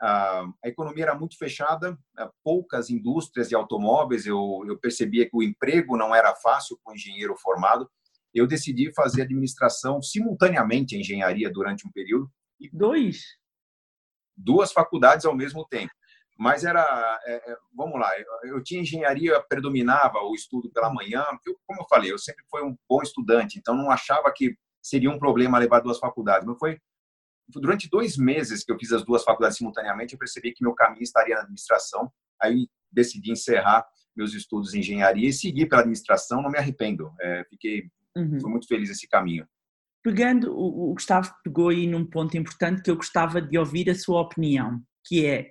a, a economia era muito fechada, poucas indústrias de automóveis, eu, eu percebia que o emprego não era fácil com engenheiro formado. Eu decidi fazer administração simultaneamente em engenharia durante um período. E Dois? Duas faculdades ao mesmo tempo mas era, é, é, vamos lá, eu, eu, tinha engenharia, predominava o estudo pela manhã, eu, como eu falei, eu sempre fui um bom estudante, então não achava que seria um problema levar duas faculdades, mas foi durante dois meses que eu fiz as duas faculdades simultaneamente, eu percebi que meu caminho estaria na administração, aí decidi encerrar meus estudos em engenharia e seguir pela administração, não me arrependo, é, fiquei uhum. muito feliz nesse caminho. Pegando, o, o Gustavo pegou aí num ponto importante que eu gostava de ouvir a sua opinião, que é,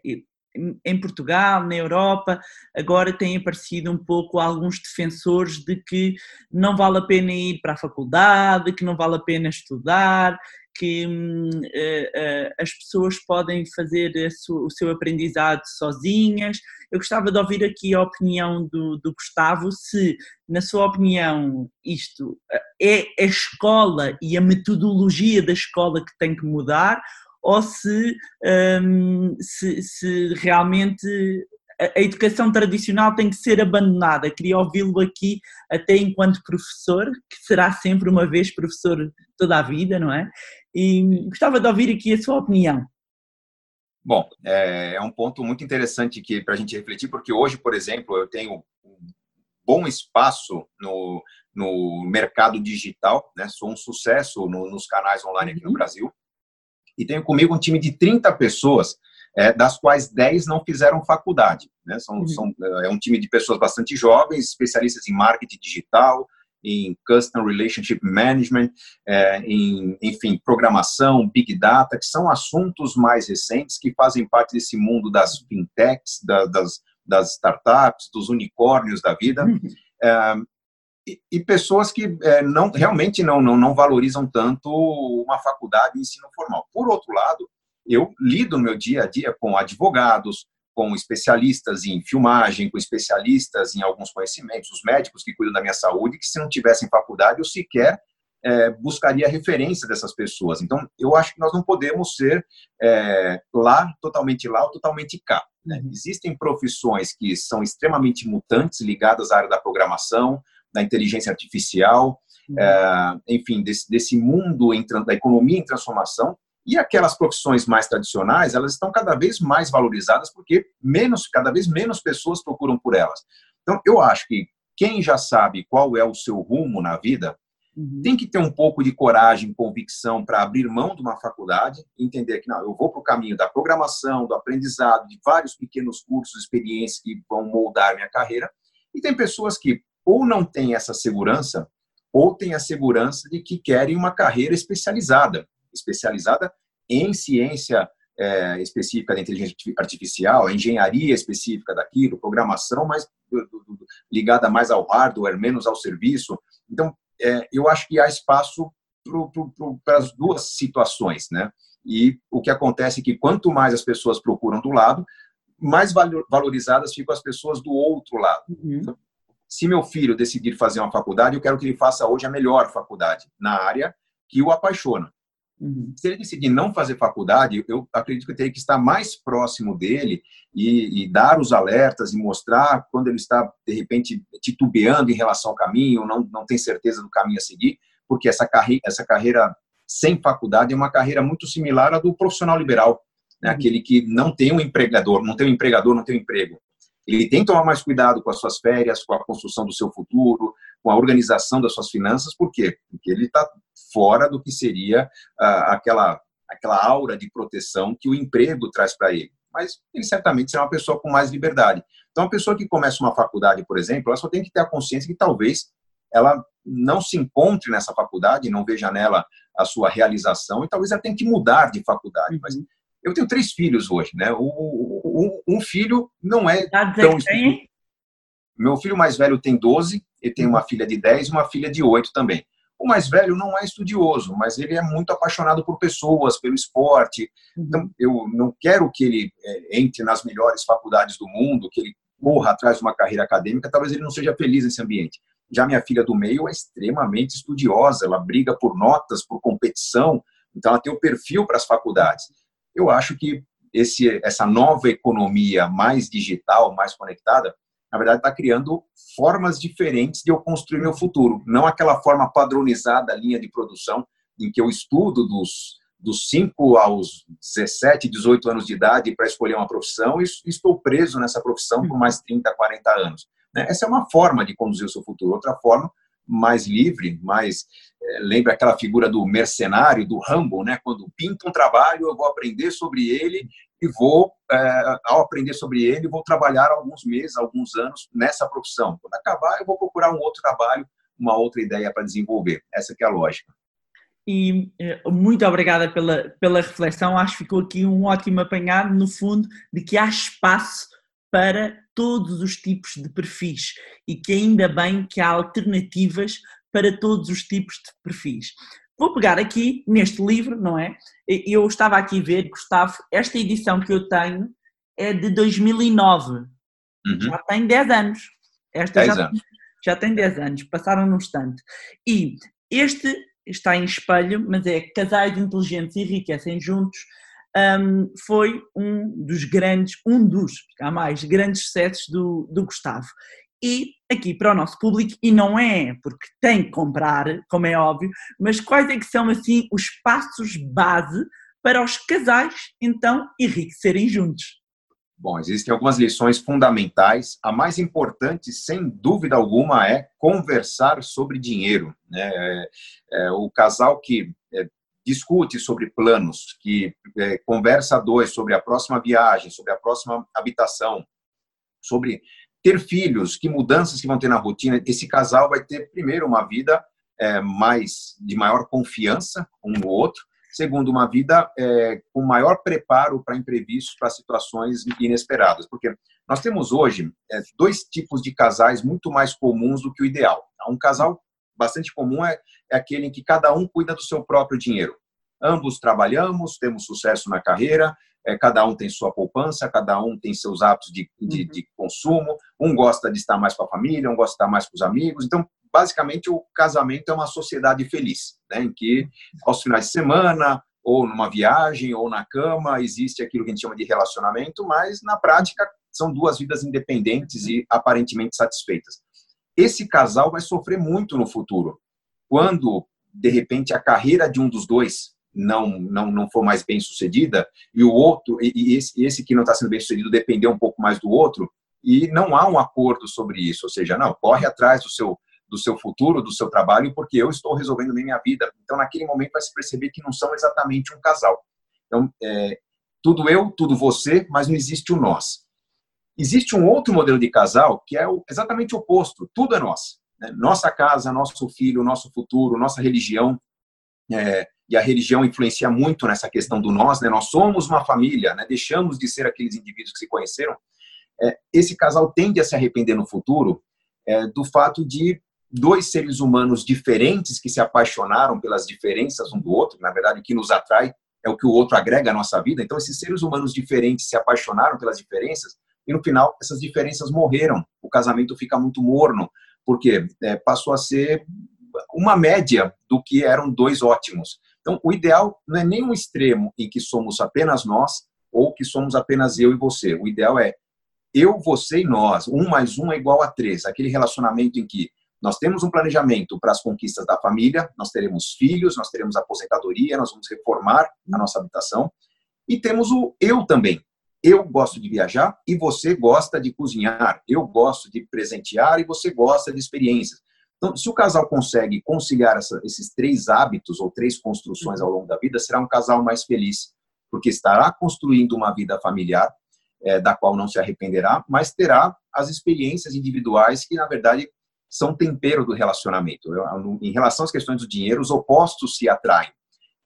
em Portugal, na Europa, agora têm aparecido um pouco alguns defensores de que não vale a pena ir para a faculdade, que não vale a pena estudar, que uh, uh, as pessoas podem fazer o seu aprendizado sozinhas. Eu gostava de ouvir aqui a opinião do, do Gustavo, se, na sua opinião, isto é a escola e a metodologia da escola que tem que mudar ou se, um, se, se realmente a educação tradicional tem que ser abandonada. Queria ouvi-lo aqui, até enquanto professor, que será sempre uma vez professor toda a vida, não é? E gostava de ouvir aqui a sua opinião. Bom, é, é um ponto muito interessante para a gente refletir, porque hoje, por exemplo, eu tenho um bom espaço no, no mercado digital, né? sou um sucesso no, nos canais online aqui no uhum. Brasil e tenho comigo um time de 30 pessoas, é, das quais 10 não fizeram faculdade. Né? São, uhum. são, é um time de pessoas bastante jovens, especialistas em marketing digital, em Custom Relationship Management, é, em, enfim, programação, Big Data, que são assuntos mais recentes que fazem parte desse mundo das fintechs, da, das, das startups, dos unicórnios da vida. Uhum. É, e, pessoas que é, não realmente não, não, não valorizam tanto uma faculdade de ensino formal. Por outro lado, eu lido no meu dia a dia com advogados, com especialistas em filmagem, com especialistas em alguns conhecimentos, os médicos que cuidam da minha saúde, que se não tivessem faculdade, eu sequer é, buscaria referência dessas pessoas. Então, eu acho que nós não podemos ser é, lá, totalmente lá ou totalmente cá. Né? Uhum. Existem profissões que são extremamente mutantes, ligadas à área da programação, da inteligência artificial, uhum. é, enfim, desse, desse mundo em, da economia em transformação, e aquelas profissões mais tradicionais, elas estão cada vez mais valorizadas porque menos, cada vez menos pessoas procuram por elas. Então, eu acho que quem já sabe qual é o seu rumo na vida, uhum. tem que ter um pouco de coragem, convicção para abrir mão de uma faculdade, entender que não, eu vou para o caminho da programação, do aprendizado, de vários pequenos cursos, experiências que vão moldar minha carreira. E tem pessoas que ou não têm essa segurança, ou têm a segurança de que querem uma carreira especializada especializada em ciência é, específica da inteligência artificial, engenharia específica daquilo, programação mais ligada mais ao hardware, menos ao serviço. Então, é, eu acho que há espaço para as duas situações, né? E o que acontece é que quanto mais as pessoas procuram do lado, mais valorizadas ficam as pessoas do outro lado. Uhum. Se meu filho decidir fazer uma faculdade, eu quero que ele faça hoje a melhor faculdade na área que o apaixona. Uhum. Se ele decidir não fazer faculdade, eu acredito que eu teria que estar mais próximo dele e, e, dar os alertas e mostrar quando ele está, de repente, titubeando em relação ao caminho, não, não tem certeza do caminho a seguir, porque essa, carre essa carreira sem faculdade é uma carreira muito similar à do profissional liberal, né? Uhum. aquele que não tem um empregador, não tem um empregador, não tem um emprego. Ele tem que tomar mais cuidado com as suas férias, com a construção do seu futuro, com a organização das suas finanças, por quê? Porque ele está fora do que seria ah, aquela, aquela aura de proteção que o emprego traz para ele. Mas ele certamente será uma pessoa com mais liberdade. Então, a pessoa que começa uma faculdade, por exemplo, ela só tem que ter a consciência que talvez ela não se encontre nessa faculdade, não veja nela a sua realização, e talvez ela tenha que mudar de faculdade. Mas uhum. eu tenho três filhos hoje, né? Um, um filho não é tão... Meu filho mais velho tem 12, ele tem uma filha de 10 e uma filha de 8 também. O mais velho não é estudioso, mas ele é muito apaixonado por pessoas, pelo esporte. Uhum. Então, eu não quero que ele é, entre nas melhores faculdades do mundo, que ele corra atrás de uma carreira acadêmica, talvez ele não seja feliz nesse ambiente. Já minha filha do meio é extremamente estudiosa, ela briga por notas, por competição, então ela tem o perfil para as faculdades. Eu acho que esse, essa nova economia mais digital, mais conectada, na verdade, está criando formas diferentes de eu construir meu futuro. Não aquela forma padronizada, linha de produção, em que eu estudo dos, dos 5 aos 17, 18 anos de idade para escolher uma profissão e estou preso nessa profissão por mais 30, 40 anos. Né? Essa é uma forma de conduzir o seu futuro. Outra forma, mais livre, mais é, lembra aquela figura do mercenário, do Rambo, né? Quando pinta um trabalho, eu vou aprender sobre ele e vou, é, ao aprender sobre ele, vou trabalhar alguns meses, alguns anos nessa profissão. Quando acabar, eu vou procurar um outro trabalho, uma outra ideia para desenvolver. Essa que é a lógica. E eh, muito obrigada pela, pela reflexão. Acho que ficou aqui um ótimo apanhado, no fundo, de que há espaço para todos os tipos de perfis e que ainda bem que há alternativas para todos os tipos de perfis. Vou pegar aqui neste livro, não é? Eu estava aqui a ver, Gustavo, esta edição que eu tenho é de 2009. Uhum. Já tem 10 anos. Esta 10 já, anos. já tem 10 anos, passaram num instante. E este está em espelho, mas é Casais Inteligentes e Enriquecem Juntos, um, foi um dos grandes, um dos, há mais, grandes sucessos do, do Gustavo. E aqui para o nosso público, e não é porque tem que comprar, como é óbvio, mas quais é que são assim os passos base para os casais então enriquecerem juntos? Bom, existem algumas lições fundamentais. A mais importante, sem dúvida alguma, é conversar sobre dinheiro. Né? É, é, o casal que discute sobre planos, que é, conversa dois sobre a próxima viagem, sobre a próxima habitação, sobre ter filhos, que mudanças que vão ter na rotina, esse casal vai ter, primeiro, uma vida é, mais de maior confiança um no outro, segundo, uma vida é, com maior preparo para imprevistos, para situações inesperadas, porque nós temos hoje é, dois tipos de casais muito mais comuns do que o ideal. Um casal bastante comum é, é aquele em que cada um cuida do seu próprio dinheiro. Ambos trabalhamos, temos sucesso na carreira, é, cada um tem sua poupança, cada um tem seus hábitos de, de, uhum. de, consumo, um gosta de estar mais com a família, um gosta de estar mais com os amigos. Então, basicamente, o casamento é uma sociedade feliz, né, em que aos finais de semana ou numa viagem, ou na cama, existe aquilo que a gente chama de relacionamento, mas na prática são duas vidas independentes e aparentemente satisfeitas. Esse casal vai sofrer muito no futuro. Quando, de repente, a carreira de um dos dois não não, não for mais bem sucedida e o outro e, esse, esse que não está sendo bem sucedido depender um pouco mais do outro e não há um acordo sobre isso, ou seja, não corre atrás do seu do seu futuro, do seu trabalho, porque eu estou resolvendo minha vida. Então, naquele momento, vai se perceber que não são exatamente um casal. Então, é, tudo eu, tudo você, mas não existe o nós. Existe um outro modelo de casal que é exatamente o oposto. Tudo é nós. Né? Nossa casa, nosso filho, nosso futuro, nossa religião. É, e a religião influencia muito nessa questão do nós. Né? Nós somos uma família, né? deixamos de ser aqueles indivíduos que se conheceram. É, esse casal tende a se arrepender no futuro é, do fato de dois seres humanos diferentes que se apaixonaram pelas diferenças um do outro, na verdade, o que nos atrai é o que o outro agrega à nossa vida. Então, esses seres humanos diferentes se apaixonaram pelas diferenças e, no final, essas diferenças morreram. O casamento fica muito morno, porque é, passou a ser uma média do que eram dois ótimos. Então, o ideal não é nem um extremo em que somos apenas nós ou que somos apenas eu e você. O ideal é eu, você e nós. Um mais um é igual a três. Aquele relacionamento em que nós temos um planejamento para as conquistas da família, nós teremos filhos, nós teremos aposentadoria, nós vamos reformar a nossa habitação. E temos o eu também. Eu gosto de viajar e você gosta de cozinhar. Eu gosto de presentear e você gosta de experiências. Então, se o casal consegue conciliar essa, esses três hábitos ou três construções ao longo da vida, será um casal mais feliz, porque estará construindo uma vida familiar é, da qual não se arrependerá, mas terá as experiências individuais que, na verdade, são tempero do relacionamento. Em relação às questões do dinheiro, os opostos se atraem.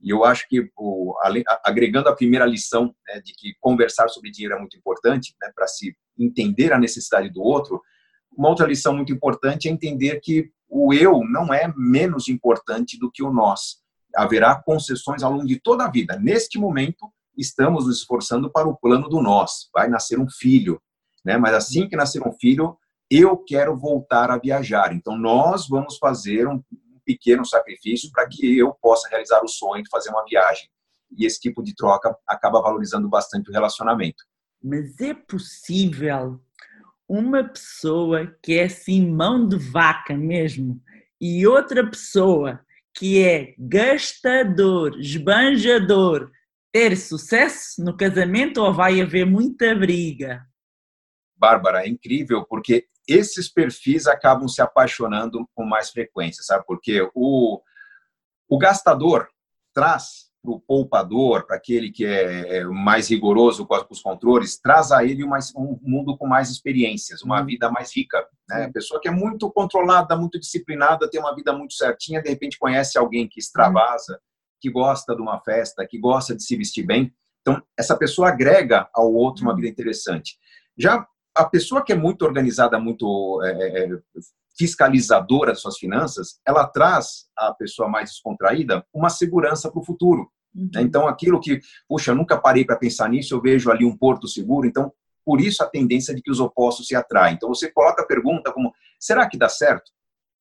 E eu acho que, o, agregando a primeira lição né, de que conversar sobre dinheiro é muito importante, né, para se entender a necessidade do outro, uma outra lição muito importante é entender que o eu não é menos importante do que o nós. Haverá concessões ao longo de toda a vida. Neste momento, estamos nos esforçando para o plano do nós. Vai nascer um filho, né? Mas assim que nascer um filho, eu quero voltar a viajar. Então, nós vamos fazer um pequeno sacrifício para que eu possa realizar o sonho de fazer uma viagem. E esse tipo de troca acaba valorizando bastante o relacionamento. Mas é possível uma pessoa que é assim mão de vaca mesmo e outra pessoa que é gastador, esbanjador, ter sucesso no casamento ou vai haver muita briga? Bárbara, é incrível porque esses perfis acabam se apaixonando com mais frequência, sabe? Porque o, o gastador traz para o poupador, para aquele que é, é mais rigoroso com os controles, traz a ele um mundo com mais experiências, uma uhum. vida mais rica. Né? A pessoa que é muito controlada, muito disciplinada, tem uma vida muito certinha, de repente conhece alguém que extravasa, que gosta de uma festa, que gosta de se vestir bem. Então, essa pessoa agrega ao outro uma uhum. vida interessante. Já a pessoa que é muito organizada, muito é, é, é, fiscalizadora das suas finanças, ela traz à pessoa mais descontraída uma segurança para o futuro. Uhum. Né? Então, aquilo que, puxa, eu nunca parei para pensar nisso, eu vejo ali um porto seguro, então, por isso a tendência de que os opostos se atraem. Então, você coloca a pergunta como, será que dá certo?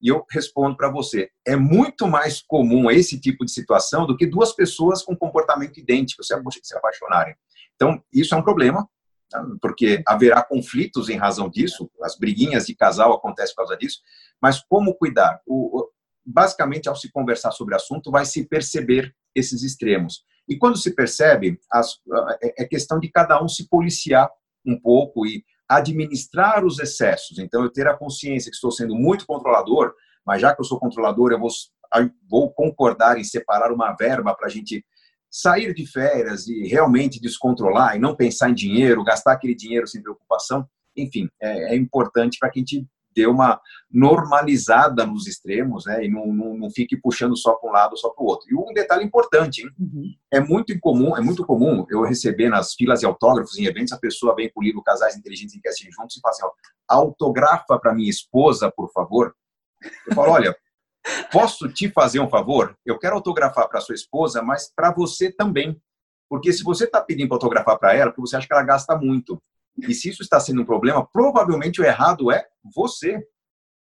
E eu respondo para você, é muito mais comum esse tipo de situação do que duas pessoas com comportamento idêntico se apaixonarem. Então, isso é um problema, porque haverá conflitos em razão disso, as briguinhas de casal acontecem por causa disso, mas como cuidar? O, basicamente, ao se conversar sobre o assunto, vai se perceber esses extremos. E quando se percebe, as, é, é questão de cada um se policiar um pouco e administrar os excessos. Então, eu ter a consciência que estou sendo muito controlador, mas já que eu sou controlador, eu vou, vou concordar em separar uma verba para a gente sair de férias e realmente descontrolar e não pensar em dinheiro, gastar aquele dinheiro sem preocupação, enfim, é, é importante para que a gente dê uma normalizada nos extremos, né, e não, não, não fique puxando só para um lado, só para o outro. E um detalhe importante, uhum. é muito incomum, é muito comum eu receber nas filas de autógrafos em eventos a pessoa vem com o livro Casais Inteligentes em Casting Juntos e fala assim, ó, autografa para minha esposa, por favor. Eu falo, olha, Posso te fazer um favor? Eu quero autografar para sua esposa, mas para você também. Porque se você está pedindo para autografar para ela, porque você acha que ela gasta muito. E se isso está sendo um problema, provavelmente o errado é você.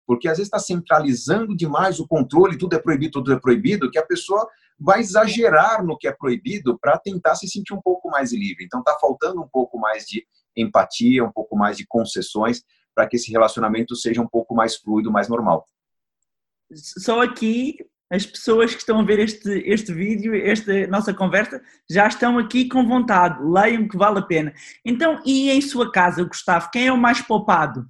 porque às vezes está centralizando demais o controle, tudo é proibido, tudo é proibido, que a pessoa vai exagerar no que é proibido para tentar se sentir um pouco mais livre. Então está faltando um pouco mais de empatia, um pouco mais de concessões para que esse relacionamento seja um pouco mais fluido, mais normal. Só aqui as pessoas que estão a ver este, este vídeo, esta nossa conversa, já estão aqui com vontade, leiam que vale a pena. Então, e em sua casa, Gustavo, quem é o mais poupado?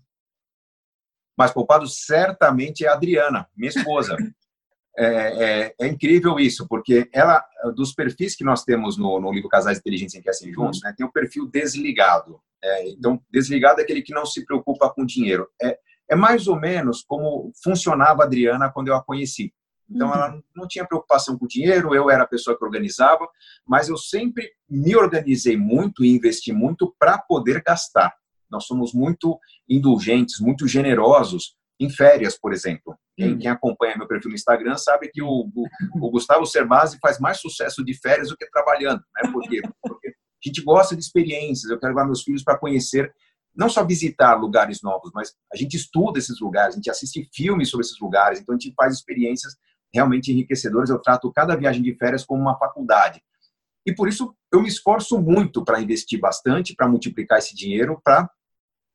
Mais poupado certamente é a Adriana, minha esposa. [laughs] é, é, é, incrível isso, porque ela, dos perfis que nós temos no, no livro Casais Inteligentes em Assim Juntos, né, tem o perfil desligado. É, então, desligado é aquele que não se preocupa com dinheiro. É, é mais ou menos como funcionava a Adriana quando eu a conheci. Então, ela uhum. não tinha preocupação com dinheiro, eu era a pessoa que organizava, mas eu sempre me organizei muito e investi muito para poder gastar. Nós somos muito indulgentes, muito generosos em férias, por exemplo. Quem, uhum. quem acompanha meu perfil no Instagram sabe que o, o, o Gustavo Cerbasi faz mais sucesso de férias do que trabalhando. Né? Por quê? Porque a gente gosta de experiências, eu quero levar meus filhos para conhecer não só visitar lugares novos, mas a gente estuda esses lugares, a gente assiste filmes sobre esses lugares, então a gente faz experiências realmente enriquecedores. Eu trato cada viagem de férias como uma faculdade. E por isso eu me esforço muito para investir bastante, para multiplicar esse dinheiro, para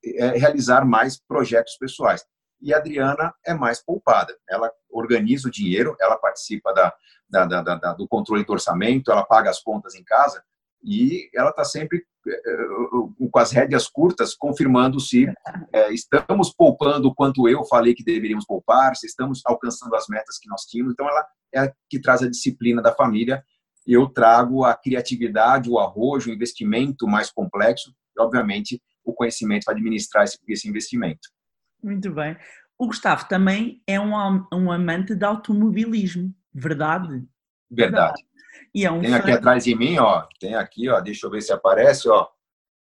é, realizar mais projetos pessoais. E a Adriana é mais poupada. Ela organiza o dinheiro, ela participa da, da, da, da do controle do orçamento, ela paga as contas em casa e ela está sempre com as rédeas curtas, confirmando se é, [laughs] estamos poupando o quanto eu falei que deveríamos poupar, se estamos alcançando as metas que nós tínhamos. Então, ela é a que traz a disciplina da família. Eu trago a criatividade, o arrojo, o investimento mais complexo e, obviamente, o conhecimento para administrar esse, esse investimento. Muito bem. O Gustavo também é um, um amante de automobilismo, verdade? Verdade. verdade. E é um tem aqui atrás de mim, ó, tem aqui, ó, deixa eu ver se aparece, ó,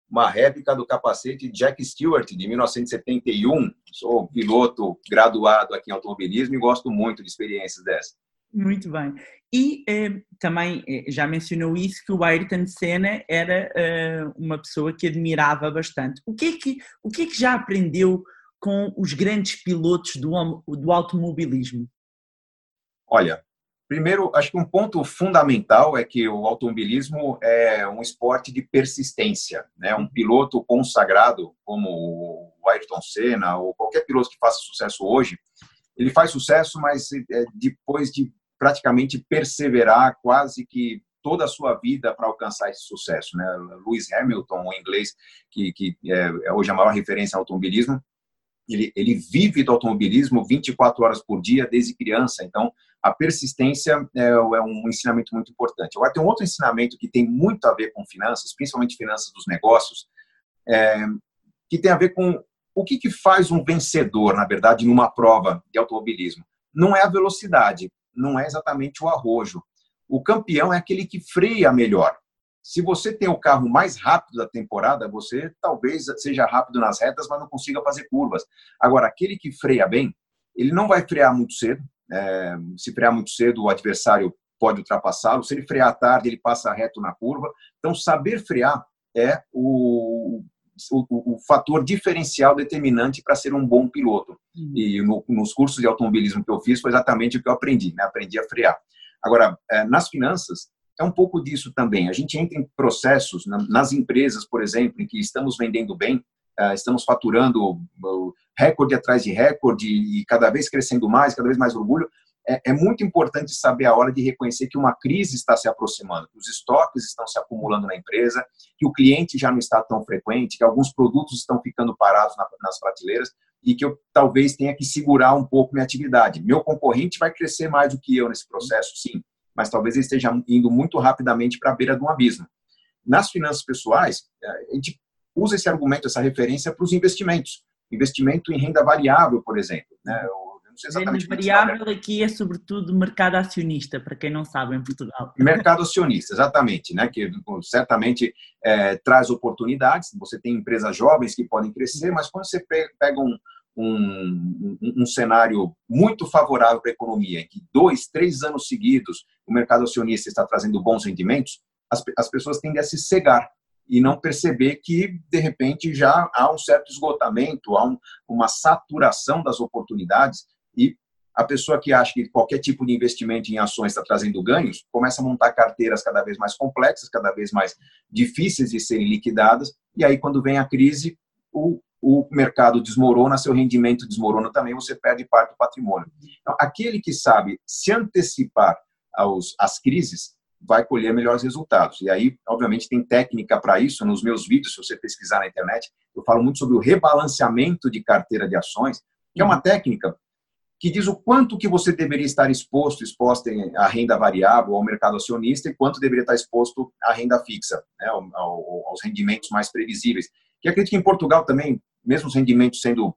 uma réplica do capacete Jack Stewart de 1971. Sou piloto graduado aqui em automobilismo e gosto muito de experiências dessas. Muito bem. E eh, também eh, já mencionou isso que o Ayrton Senna era eh, uma pessoa que admirava bastante. O que é que o que é que já aprendeu com os grandes pilotos do, do automobilismo? Olha, Primeiro, acho que um ponto fundamental é que o automobilismo é um esporte de persistência. Né? Um piloto consagrado, como o Ayrton Senna ou qualquer piloto que faça sucesso hoje, ele faz sucesso, mas é, depois de praticamente perseverar quase que toda a sua vida para alcançar esse sucesso. Né? Lewis Hamilton, o inglês, que, que é, é hoje a maior referência ao automobilismo, ele, ele vive do automobilismo 24 horas por dia desde criança. Então, a persistência é, é, um ensinamento muito importante. Agora, tem um outro ensinamento que tem muito a ver com finanças, principalmente finanças dos negócios, é, que tem a ver com o que, que faz um vencedor, na verdade, numa prova de automobilismo. Não é a velocidade, não é exatamente o arrojo. O campeão é aquele que freia melhor. Se você tem o carro mais rápido da temporada, você talvez seja rápido nas retas, mas não consiga fazer curvas. Agora, aquele que freia bem, ele não vai frear muito cedo. É, se frear muito cedo, o adversário pode ultrapassá-lo. Se ele frear tarde, ele passa reto na curva. Então, saber frear é o, o, o fator diferencial determinante para ser um bom piloto. Uhum. E no, nos cursos de automobilismo que eu fiz, foi exatamente o que eu aprendi. Né? Aprendi a frear. Agora, é, nas finanças, é um pouco disso também. A gente entra em processos nas empresas, por exemplo, em que estamos vendendo bem, eh, estamos faturando recorde atrás de recorde e cada vez crescendo mais, cada vez mais orgulho. É, é, muito importante saber a hora de reconhecer que uma crise está se aproximando, que os estoques estão se acumulando na empresa, que o cliente já não está tão frequente, que alguns produtos estão ficando parados nas prateleiras e que eu talvez tenha que segurar um pouco minha atividade. Meu concorrente vai crescer mais do que eu nesse processo, sim, mas talvez ele esteja indo muito rapidamente para a beira de um abismo. Nas finanças pessoais, é, a gente usa esse argumento, essa referência para os investimentos. Investimento em renda variável, por exemplo. Né? não sei exatamente renda variável aqui é sobretudo mercado acionista, para quem não sabe, em Portugal. Mercado acionista, exatamente, né? que certamente é, traz oportunidades. Você tem empresas jovens que podem crescer, mas quando você pega um, um, um, um, cenário muito favorável para a economia, em que dois, três anos seguidos o mercado acionista está trazendo bons rendimentos, as, as pessoas tendem a se cegar. e não perceber que, de repente, já há um certo esgotamento, há um, uma saturação das oportunidades e a pessoa que acha que qualquer tipo de investimento em ações está trazendo ganhos, começa a montar carteiras cada vez mais complexas, cada vez mais difíceis de serem liquidadas, e aí, quando vem a crise, o, o mercado desmorona, seu rendimento desmorona também, você perde parte do patrimônio. Então, aquele que sabe se antecipar aos, às crises, vai colher melhores resultados. E aí, obviamente, tem técnica para isso. Nos meus vídeos, se você pesquisar na internet, eu falo muito sobre o rebalanceamento de carteira de ações, que é uma técnica que diz o quanto que você deveria estar exposto, exposta à renda variável, ao mercado acionista, e quanto deveria estar exposto à renda fixa, né, aos rendimentos mais previsíveis. Que acredito que em Portugal também, mesmo os rendimentos sendo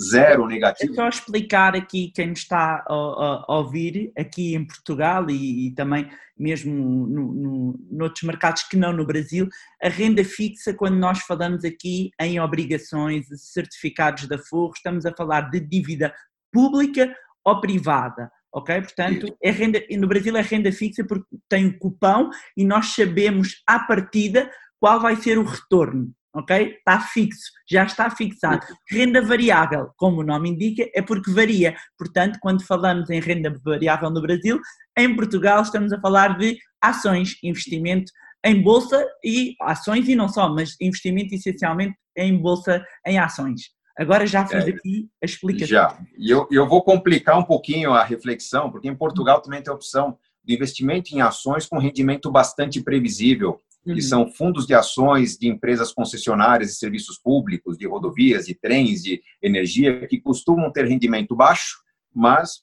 zero negativo. É só explicar aqui quem nos está a, a, a ouvir, aqui em Portugal e, e também mesmo no, no, noutros mercados que não no Brasil, a renda fixa, quando nós falamos aqui em obrigações, certificados da Forro, estamos a falar de dívida pública ou privada. Ok? Portanto, é renda, no Brasil é renda fixa porque tem um cupão e nós sabemos à partida qual vai ser o retorno. Ok? Está fixo, já está fixado. Renda variável, como o nome indica, é porque varia. Portanto, quando falamos em renda variável no Brasil, em Portugal estamos a falar de ações, investimento em bolsa e ações e não só, mas investimento essencialmente em bolsa em ações. Agora já fiz é, aqui a explicação. Já. E eu, eu vou complicar um pouquinho a reflexão, porque em Portugal também tem a opção de investimento em ações com rendimento bastante previsível, uhum. que são fundos de ações de empresas concessionárias de serviços públicos, de rodovias, de trens, de energia, que costumam ter rendimento baixo, mas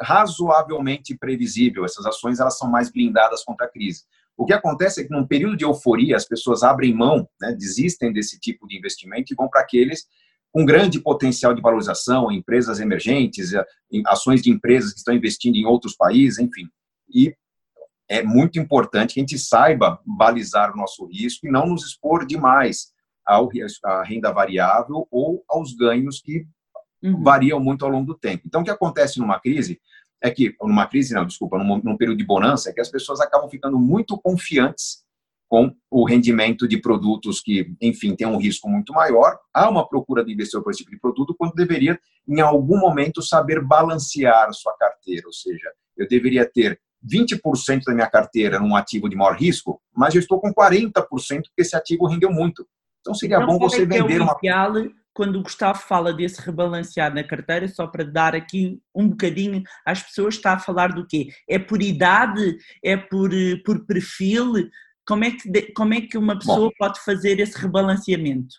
razoavelmente previsível. Essas ações elas são mais blindadas contra a crise. O que acontece é que num período de euforia as pessoas abrem mão, né, desistem desse tipo de investimento e vão para aqueles com grande potencial de valorização, empresas emergentes, eh, ações de empresas que estão investindo em outros países, enfim. E é muito importante que a gente saiba balizar o nosso risco e não nos expor demais ao, à renda variável ou aos ganhos que uhum. variam muito ao longo do tempo. Então, o que acontece numa crise é que, numa crise, não, desculpa, num, num período de bonança, é que as pessoas acabam ficando muito confiantes com o rendimento de produtos que, enfim, tem um risco muito maior. Há uma procura de investidor por esse tipo de produto, quando deveria, em algum momento, saber balancear sua carteira. Ou seja, eu deveria ter 20% da minha carteira num ativo de maior risco, mas eu estou com 40% porque esse ativo rendeu muito. Então seria então, bom você é vender é uma. Ideal, quando o Gustavo fala desse rebalancear na carteira, só para dar aqui um bocadinho às pessoas, está a falar do quê? É por idade? É por, eh, por perfil? Como é que, como é que uma pessoa Bom, pode fazer esse rebalanceamento?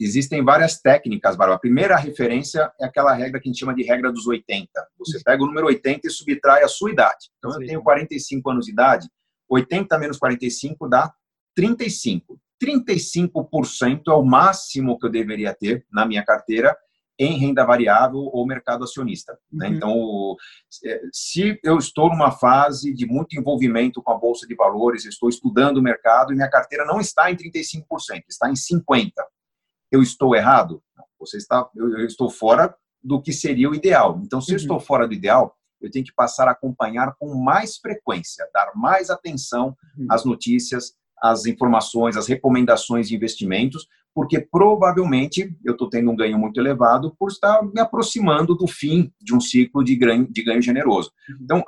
Existem várias técnicas, Bárbara. A primeira referência é aquela regra que a gente chama de regra dos 80. Você pega o número 80 e subtrai a sua idade. Então, eu tenho 45 anos de idade, 80 menos 45 dá 35. 35% é o máximo que eu deveria ter na minha carteira em renda variável ou mercado acionista. Né? Uhum. Então, é, se eu estou numa fase de muito envolvimento com a bolsa de valores, estou estudando o mercado e minha carteira não está em 35%, está em 50%. Eu estou errado? Você está, eu, estou fora do que seria o ideal. Então, se uhum. eu estou fora do ideal, eu tenho que passar a acompanhar com mais frequência, dar mais atenção uhum. às notícias, às informações, às recomendações de investimentos, porque provavelmente eu estou tendo um ganho muito elevado por estar me aproximando do fim de um ciclo de ganho, de ganho generoso. Uhum. Então,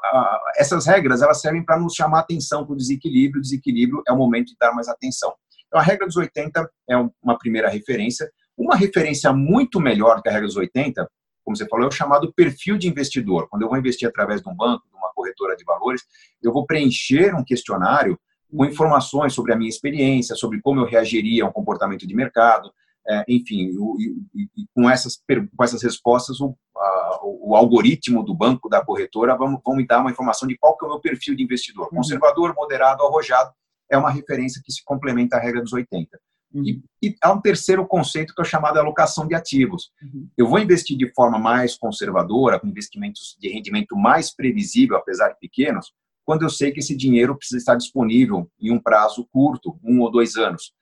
essas regras elas servem para nos chamar atenção para o desequilíbrio, o desequilíbrio é o momento de dar mais atenção. Então, a regra dos 80 é uma primeira referência. Uma referência muito melhor que a regra dos 80, como você falou, é o chamado perfil de investidor. Quando eu vou investir através de um banco, de uma corretora de valores, eu vou preencher um questionário com informações sobre a minha experiência, sobre como eu reagiria a um comportamento de mercado, é, enfim, o, e, e, com, essas, com essas respostas, o, a, o, algoritmo do banco, da corretora, vão, vão me dar uma informação de qual que é o meu perfil de investidor. Uhum. Conservador, moderado, arrojado, é uma referência que se complementa à regra dos 80. Uhum. E, e, há um terceiro conceito que é o chamado alocação de ativos. Uhum. Eu vou investir de forma mais conservadora, com investimentos de rendimento mais previsível, apesar de pequenos, quando eu sei que esse dinheiro precisa estar disponível em um prazo curto, um ou dois anos.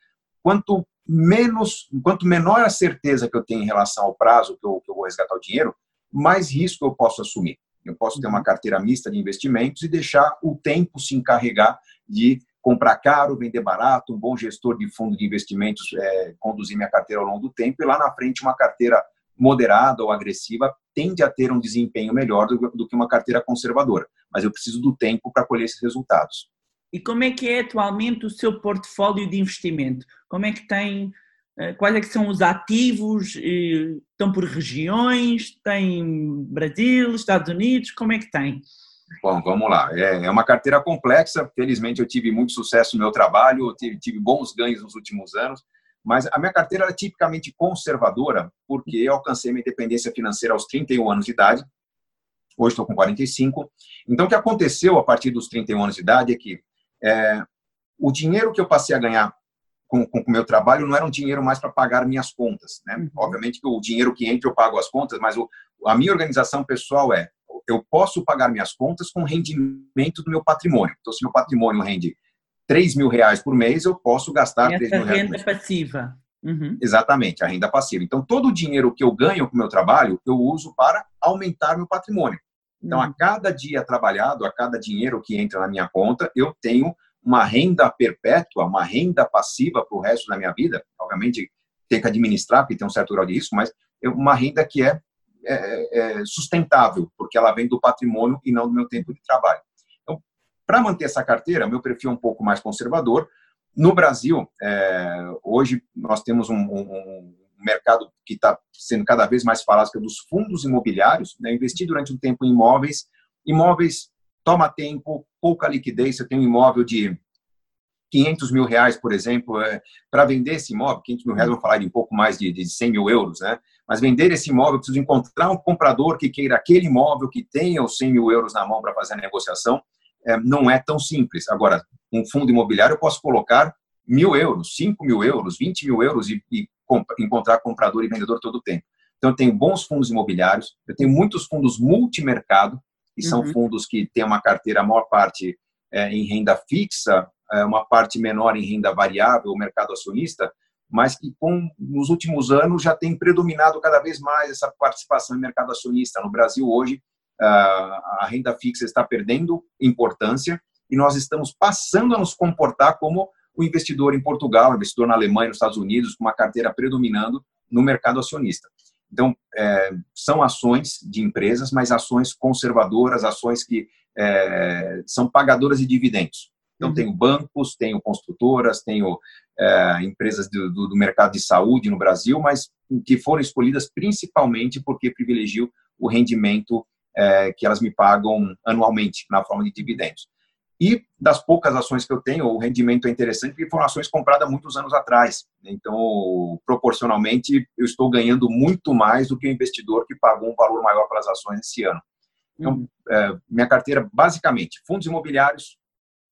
Quanto menos, quanto menor a certeza que eu tenho em relação ao prazo que eu, que eu vou resgatar o dinheiro, mais risco eu posso assumir. Eu posso ter uma uhum. carteira mista de investimentos e deixar o tempo se encarregar de comprar caro, vender barato, um bom gestor de fundo de investimentos, é, conduzir minha carteira ao longo do tempo, e lá na frente uma carteira moderada ou agressiva tende a ter um desempenho melhor do, do que uma carteira conservadora. Mas eu preciso do tempo para colher esses resultados. E como é que é atualmente o seu portfólio de investimento? Como é que tem, eh, quais é que são os ativos? Estão por regiões? Tem Brasil, Estados Unidos? Como é que tem? Bom, vamos lá. É, é uma carteira complexa. Felizmente, eu tive muito sucesso no meu trabalho, tive, tive bons ganhos nos últimos anos. Mas a minha carteira é tipicamente conservadora, porque eu alcancei minha independência financeira aos 31 anos de idade. Hoje estou com 45. Então, o que aconteceu a partir dos 31 anos de idade é que é, o dinheiro que eu passei a ganhar com o meu trabalho não era um dinheiro mais para pagar minhas contas. Né? Uhum. Obviamente que o dinheiro que entra eu pago as contas, mas o, a minha organização pessoal é eu posso pagar minhas contas com rendimento do meu patrimônio. Então, se meu patrimônio rende 3 mil reais por mês, eu posso gastar Essa 3 mil reais. renda passiva. Uhum. Exatamente, a renda passiva. Então, todo o dinheiro que eu ganho com o meu trabalho, eu uso para aumentar meu patrimônio. Então, uhum. a cada dia trabalhado, a cada dinheiro que entra na minha conta, eu tenho uma renda perpétua, uma renda passiva para o resto da minha vida. Obviamente, tem que administrar, porque tem um certo grau de risco, mas uma renda que é é, é, sustentável, porque ela vem do patrimônio e não do meu tempo de trabalho. Então, para manter essa carteira, meu perfil é um pouco mais conservador. No Brasil, é, hoje nós temos um, um, um mercado que está sendo cada vez mais falado, que é dos fundos imobiliários. Né? Investir durante um tempo em imóveis. Imóveis toma tempo, pouca liquidez. Você tem um imóvel de 500 mil reais, por exemplo, é, para vender esse imóvel, 500 mil reais, vamos falar de um pouco mais de, de 100 mil euros, né? Mas vender esse imóvel, eu preciso encontrar um comprador que queira aquele imóvel, que tenha os 100 mil euros na mão para fazer a negociação, é, não é tão simples. Agora, um fundo imobiliário, eu posso colocar mil euros, 5 mil euros, 20 mil euros e, e comp encontrar comprador e vendedor todo o tempo. Então, eu tenho bons fundos imobiliários, eu tenho muitos fundos multimercado, que são uhum. fundos que têm uma carteira, a maior parte é, em renda fixa, é, uma parte menor em renda variável, o mercado acionista, mas que com, nos últimos anos já tem predominado cada vez mais essa participação em mercado acionista. No Brasil, hoje, a renda fixa está perdendo importância e nós estamos passando a nos comportar como o investidor em Portugal, o investidor na Alemanha, nos Estados Unidos, com uma carteira predominando no mercado acionista. Então, é, são ações de empresas, mas ações conservadoras, ações que é, são pagadoras de dividendos. Então, uhum. tenho bancos, tenho construtoras, tenho é, empresas do, do, do, mercado de saúde no Brasil, mas que foram escolhidas principalmente porque privilegiam o rendimento é, que elas me pagam anualmente na forma de dividendos. E das poucas ações que eu tenho, o rendimento é interessante porque foram ações compradas muitos anos atrás. Então, proporcionalmente, eu estou ganhando muito mais do que o investidor que pagou um valor maior pelas ações esse ano. Então, uhum. é, minha carteira, basicamente, fundos imobiliários,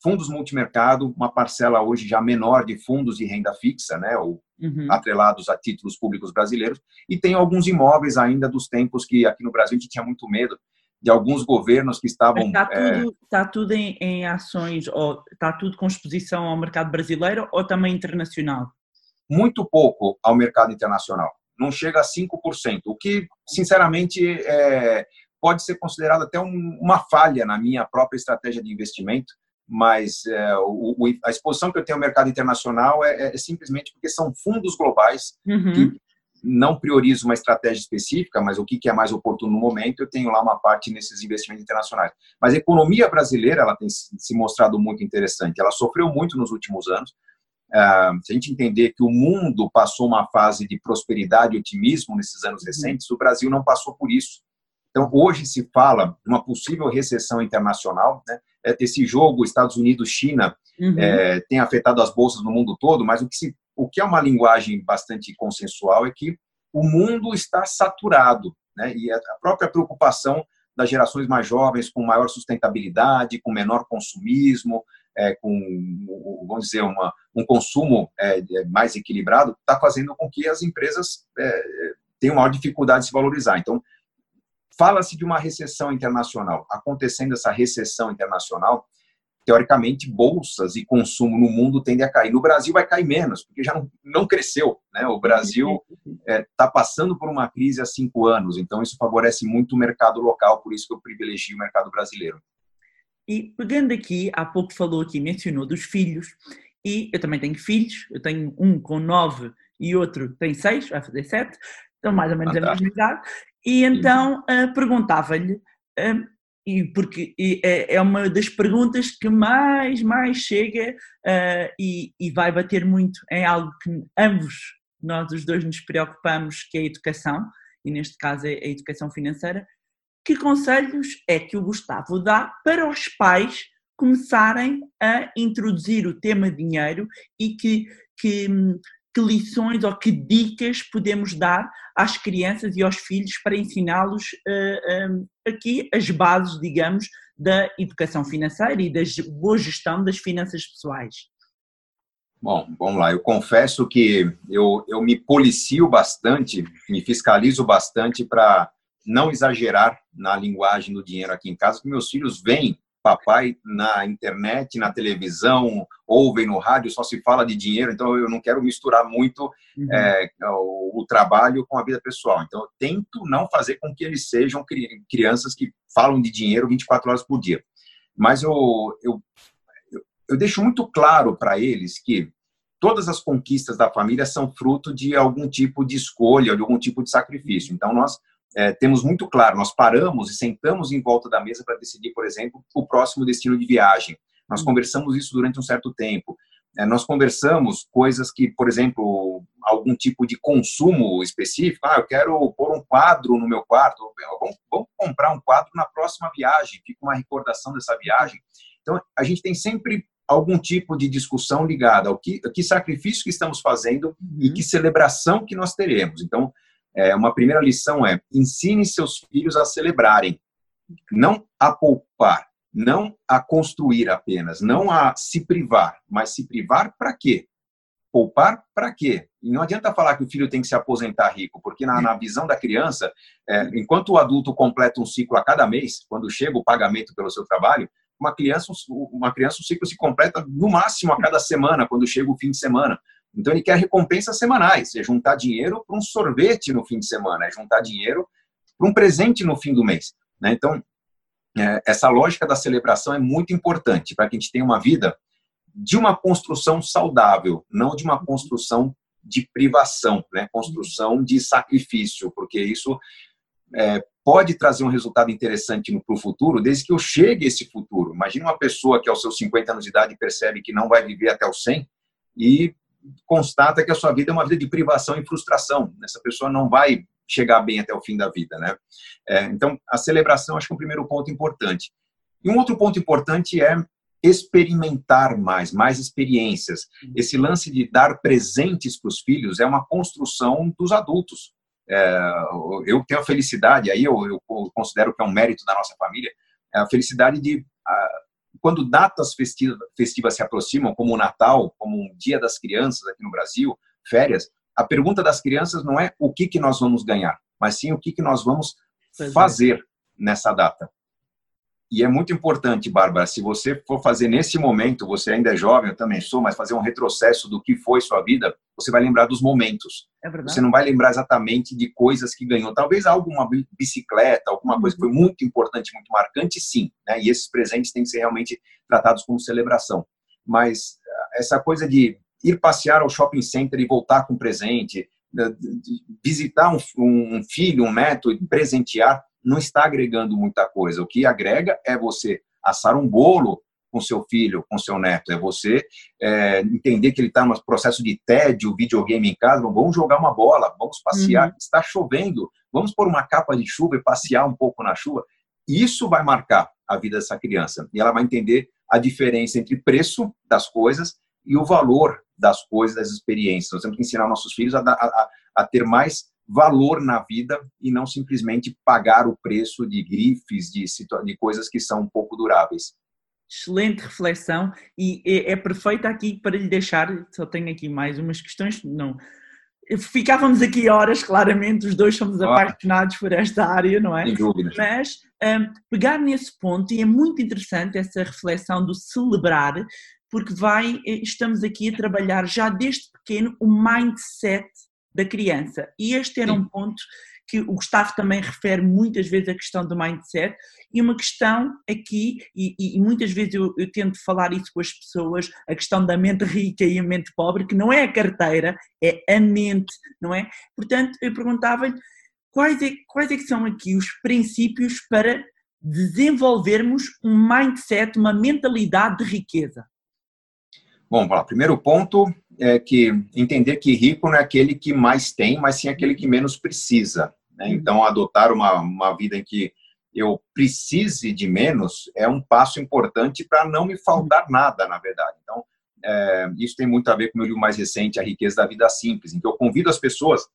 fundos multimercado, uma parcela hoje já menor de fundos de renda fixa, né, ou uhum. atrelados a títulos públicos brasileiros, e tem alguns imóveis ainda dos tempos que aqui no Brasil a gente tinha muito medo de alguns governos que estavam... Está tudo, é... tá tudo em, em, ações, ou está tudo com exposição ao mercado brasileiro ou também internacional? Muito pouco ao mercado internacional, não chega a 5%, o que, sinceramente, é, pode ser considerado até um, uma falha na minha própria estratégia de investimento, mas é, o, a exposição que eu tenho ao mercado internacional é, é, simplesmente porque são fundos globais uhum. que não priorizo uma estratégia específica, mas o que, que é mais oportuno no momento, eu tenho lá uma parte nesses investimentos internacionais. Mas a economia brasileira ela tem se mostrado muito interessante. Ela sofreu muito nos últimos anos. Uh, se a gente entender que o mundo passou uma fase de prosperidade e otimismo nesses anos uhum. recentes, o Brasil não passou por isso. Então, hoje se fala de uma possível recessão internacional. Né? É, esse jogo Estados Unidos-China uhum. é, tem afetado as bolsas no mundo todo, mas o que, se, o que é uma linguagem bastante consensual é que o mundo está saturado. Né? E a própria preocupação das gerações mais jovens com maior sustentabilidade, com menor consumismo, é, com, vamos dizer, uma, um consumo é, é mais equilibrado, está fazendo com que as empresas é, tenham maior dificuldade de se valorizar. Então, Fala-se de uma recessão internacional. Acontecendo essa recessão internacional, teoricamente, bolsas e consumo no mundo tendem a cair. No Brasil vai cair menos, porque já não, não cresceu. Né? O Brasil está é, tá passando por uma crise há cinco anos, então isso favorece muito o mercado local, por isso que eu privilegio o mercado brasileiro. E pegando aqui, há pouco falou aqui, mencionou dos filhos, e eu também tenho filhos, eu tenho um com nove e outro tem seis, vai fazer sete, então mais ou menos a mesma idade, e então uh, perguntava-lhe, uh, e porque é, é, uma das perguntas que mais, mais chega uh, e, e vai bater muito. Em algo que ambos, nós os dois nos preocupamos, que é a educação, e neste caso é a educação financeira, que conselhos é que o Gustavo dá para os pais começarem a introduzir o tema dinheiro e que, que, que lições ou que dicas podemos dar às crianças e aos filhos para ensiná-los uh, uh, aqui as bases, digamos, da educação financeira e da boa gestão das finanças pessoais? Bom, vamos lá. Eu confesso que eu, eu me policio bastante, me fiscalizo bastante para não exagerar na linguagem do dinheiro aqui em casa, porque meus filhos veem papai na internet, na televisão, ouvem no rádio, só se fala de dinheiro, então eu não quero misturar muito uhum. é, o, o, trabalho com a vida pessoal. Então eu tento não fazer com que eles sejam crianças que falam de dinheiro 24 horas por dia. Mas eu, eu, eu deixo muito claro para eles que todas as conquistas da família são fruto de algum tipo de escolha, de algum tipo de sacrifício. Então nós é, temos muito claro, nós paramos e sentamos em volta da mesa para decidir, por exemplo, o próximo destino de viagem. Nós hum. conversamos isso durante um certo tempo. É, nós conversamos coisas que, por exemplo, algum tipo de consumo específico. Ah, eu quero pôr um quadro no meu quarto. Vamos, vamos comprar um quadro na próxima viagem. Fica uma recordação dessa viagem. Então, a gente tem sempre algum tipo de discussão ligada ao que, que sacrifício que estamos fazendo uhum. e que celebração que nós teremos. Então, é, uma primeira lição é ensine seus filhos a celebrarem, não a poupar, não a construir apenas, não a se privar, mas se privar para quê? Poupar para quê? E não adianta falar que o filho tem que se aposentar rico, porque na, na visão da criança, é, enquanto o adulto completa um ciclo a cada mês, quando chega o pagamento pelo seu trabalho, uma criança, uma criança o ciclo se completa no máximo a cada semana, quando chega o fim de semana. Então ele quer recompensas semanais, é juntar dinheiro para um sorvete no fim de semana, é juntar dinheiro para um presente no fim do mês. Né? Então, é, essa lógica da celebração é muito importante para que a gente tenha uma vida de uma construção saudável, não de uma construção de privação, né? construção de sacrifício, porque isso é, pode trazer um resultado interessante para o futuro, desde que eu chegue a esse futuro. Imagina uma pessoa que aos seus 50 anos de idade percebe que não vai viver até os 100 e constata que a sua vida é uma vida de privação e frustração. Essa pessoa não vai chegar bem até o fim da vida, né? É, então, a celebração acho que é um primeiro ponto importante. E um outro ponto importante é experimentar mais, mais experiências. Esse lance de dar presentes para os filhos é uma construção dos adultos. É, eu tenho a felicidade, aí eu, eu, considero que é um mérito da nossa família, é a felicidade de quando datas festivas, festivas se aproximam, como o Natal, como o Dia das Crianças aqui no Brasil, férias, a pergunta das crianças não é o que, que nós vamos ganhar, mas sim o que, que nós vamos fazer nessa data. E é muito importante, Bárbara, se você for fazer nesse momento, você ainda é jovem, eu também sou, mas fazer um retrocesso do que foi sua vida, você vai lembrar dos momentos. É você não vai lembrar exatamente de coisas que ganhou. Talvez alguma bicicleta, alguma uhum. coisa que foi muito importante, muito marcante, sim. Né? E esses presentes têm que ser realmente tratados como celebração. Mas eh, essa coisa de ir passear ao shopping center e voltar com presente, visitar um, um filho, um neto e presentear, não está agregando muita coisa. O que agrega é você assar um bolo com seu filho, com seu neto, é você é, entender que ele está no processo de tédio, videogame em casa, vamos jogar uma bola, vamos passear, uhum. está chovendo, vamos pôr uma capa de chuva e passear um pouco na chuva. Isso vai marcar a vida dessa criança e ela vai entender a diferença entre preço das coisas e o valor das coisas, das experiências. Nós temos que ensinar nossos filhos a, a, a ter mais valor na vida e não simplesmente pagar o preço de grifes, de, de coisas que são um pouco duráveis. Excelente reflexão e é, é perfeita aqui para lhe deixar, só tenho aqui mais umas questões, não, ficávamos aqui horas, claramente, os dois somos ah. apaixonados por esta área, não é? Sem dúvida. Mas um, pegar nesse ponto, e é muito interessante essa reflexão do celebrar, porque vai, eh, estamos aqui a trabalhar já desde pequeno o mindset da criança. E este era Sim. um ponto que o Gustavo também refere muitas vezes a questão do mindset e uma questão aqui, e, e muitas vezes eu, eu, tento falar isso com as pessoas, a questão da mente rica e a mente pobre, que não é a carteira, é a mente, não é? Portanto, eu perguntava-lhe quais é, quais é que são aqui os princípios para desenvolvermos um mindset, uma mentalidade de riqueza? Bom, lá. primeiro ponto é que entender que rico não é aquele que mais tem, mas sim aquele que menos precisa. Né? Uhum. Então, adotar uma, uma vida em que eu precise de menos é um passo importante para não me faltar uhum. nada, na verdade. Então, é, isso tem muito a ver com o meu livro mais recente, A Riqueza da Vida Simples, em que eu convido as pessoas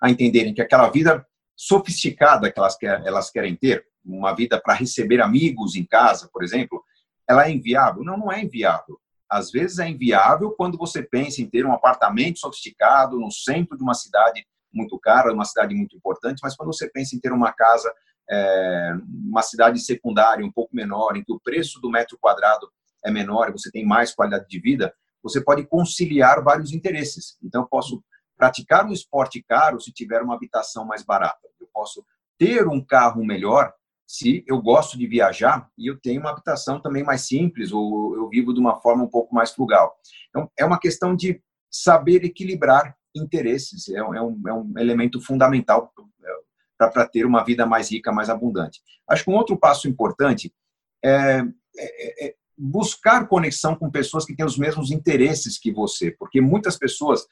a entenderem que aquela vida sofisticada que elas, elas querem ter, uma vida para receber amigos em casa, por exemplo, ela é inviável? Não, não é inviável. Às vezes é inviável quando você pensa em ter um apartamento sofisticado no centro de uma cidade muito cara, uma cidade muito importante, mas quando você pensa em ter uma casa, é, uma cidade secundária um pouco menor, em que o preço do metro quadrado é menor e você tem mais qualidade de vida, você pode conciliar vários interesses. Então, eu posso praticar um esporte caro se tiver uma habitação mais barata. Eu posso ter um carro melhor se eu gosto de viajar e eu tenho uma habitação também mais simples ou eu vivo de uma forma um pouco mais frugal. Então, é uma questão de saber equilibrar interesses, é um, é um, é elemento fundamental para ter uma vida mais rica, mais abundante. Acho que um outro passo importante é, é, é buscar conexão com pessoas que têm os mesmos interesses que você, porque muitas pessoas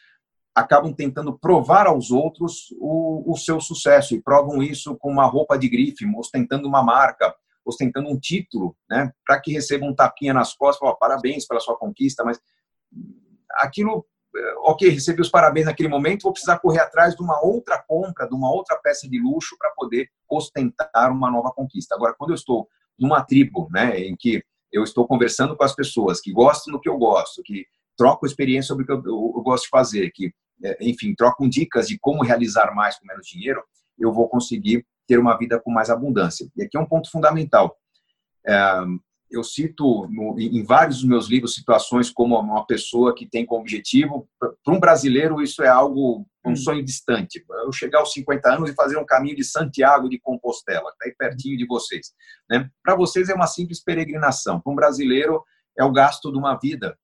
acabam tentando provar aos outros o, o, seu sucesso e provam isso com uma roupa de grife, ostentando uma marca, ostentando um título, né, para que recebam um tapinha nas costas, falam, parabéns pela sua conquista, mas aquilo, eh, ok, recebi os parabéns naquele momento, vou precisar correr atrás de uma outra compra, de uma outra peça de luxo para poder ostentar uma nova conquista. Agora, quando eu estou numa tribo, né, em que eu estou conversando com as pessoas que gostam do que eu gosto, que trocam experiência sobre o que eu, eu, eu gosto de fazer, que enfim, trocam dicas de como realizar mais com menos dinheiro, eu vou conseguir ter uma vida com mais abundância. E aqui é um ponto fundamental. É, eu cito em vários dos meus livros situações como uma pessoa que tem como objetivo, para um brasileiro isso é algo, um hum. sonho distante. Eu chegar aos 50 anos e fazer um caminho de Santiago de Compostela, que está aí pertinho de vocês. Né? Para vocês é uma simples peregrinação. Para um brasileiro é o gasto de uma vida.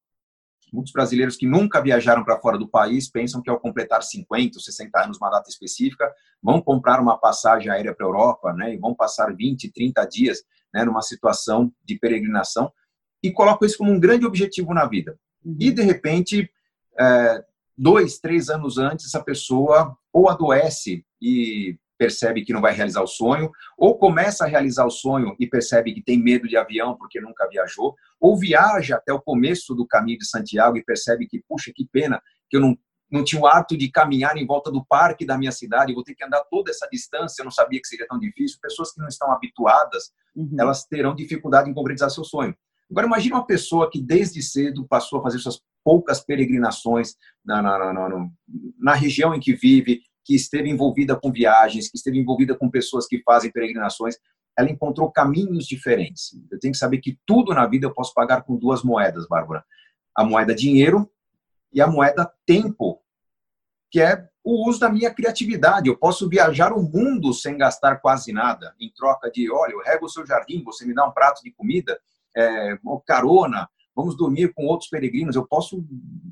Muitos brasileiros que nunca viajaram para fora do país pensam que ao completar 50 ou 60 anos, uma data específica, vão comprar uma passagem aérea para a Europa né, e vão passar 20, 30 dias né, numa situação de peregrinação e colocam isso como um grande objetivo na vida. Uhum. E, de repente, é, dois, três anos antes, essa pessoa ou adoece e percebe que não vai realizar o sonho, ou começa a realizar o sonho e percebe que tem medo de avião porque nunca viajou, ou viaja até o começo do caminho de Santiago e percebe que, puxa, que pena que eu não, não tinha o ato de caminhar em volta do parque da minha cidade, vou ter que andar toda essa distância, eu não sabia que seria tão difícil. Pessoas que não estão habituadas, uhum. elas terão dificuldade em concretizar seu sonho. Agora, imagine uma pessoa que desde cedo passou a fazer suas poucas peregrinações na, na, na, na região em que vive, que esteve envolvida com viagens, que esteve envolvida com pessoas que fazem peregrinações, ela encontrou caminhos diferentes. Eu tenho que saber que tudo na vida eu posso pagar com duas moedas, Bárbara. A moeda dinheiro e a moeda tempo, que é o uso da minha criatividade. Eu posso viajar o mundo sem gastar quase nada, em troca de, olha, eu rego o seu jardim, você me dá um prato de comida, é, carona, vamos dormir com outros peregrinos. Eu posso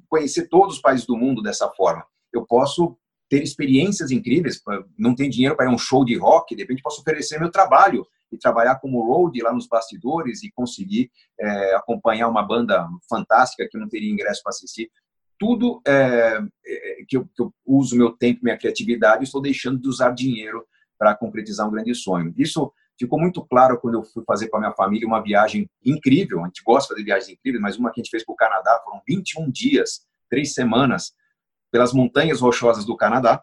conhecer todos os países do mundo dessa forma. Eu posso ter experiências incríveis, não tem dinheiro para ir a um show de rock, de repente posso oferecer meu trabalho e trabalhar como road lá nos bastidores e conseguir é, acompanhar uma banda fantástica que não teria ingresso para assistir. Tudo é, que, eu, que, eu, uso meu tempo, minha criatividade, estou deixando de usar dinheiro para concretizar um grande sonho. Isso ficou muito claro quando eu fui fazer com a minha família uma viagem incrível. A gente gosta de viagens incríveis, mas uma que a gente fez para o Canadá foram 21 dias, três semanas, pelas montanhas rochosas do Canadá.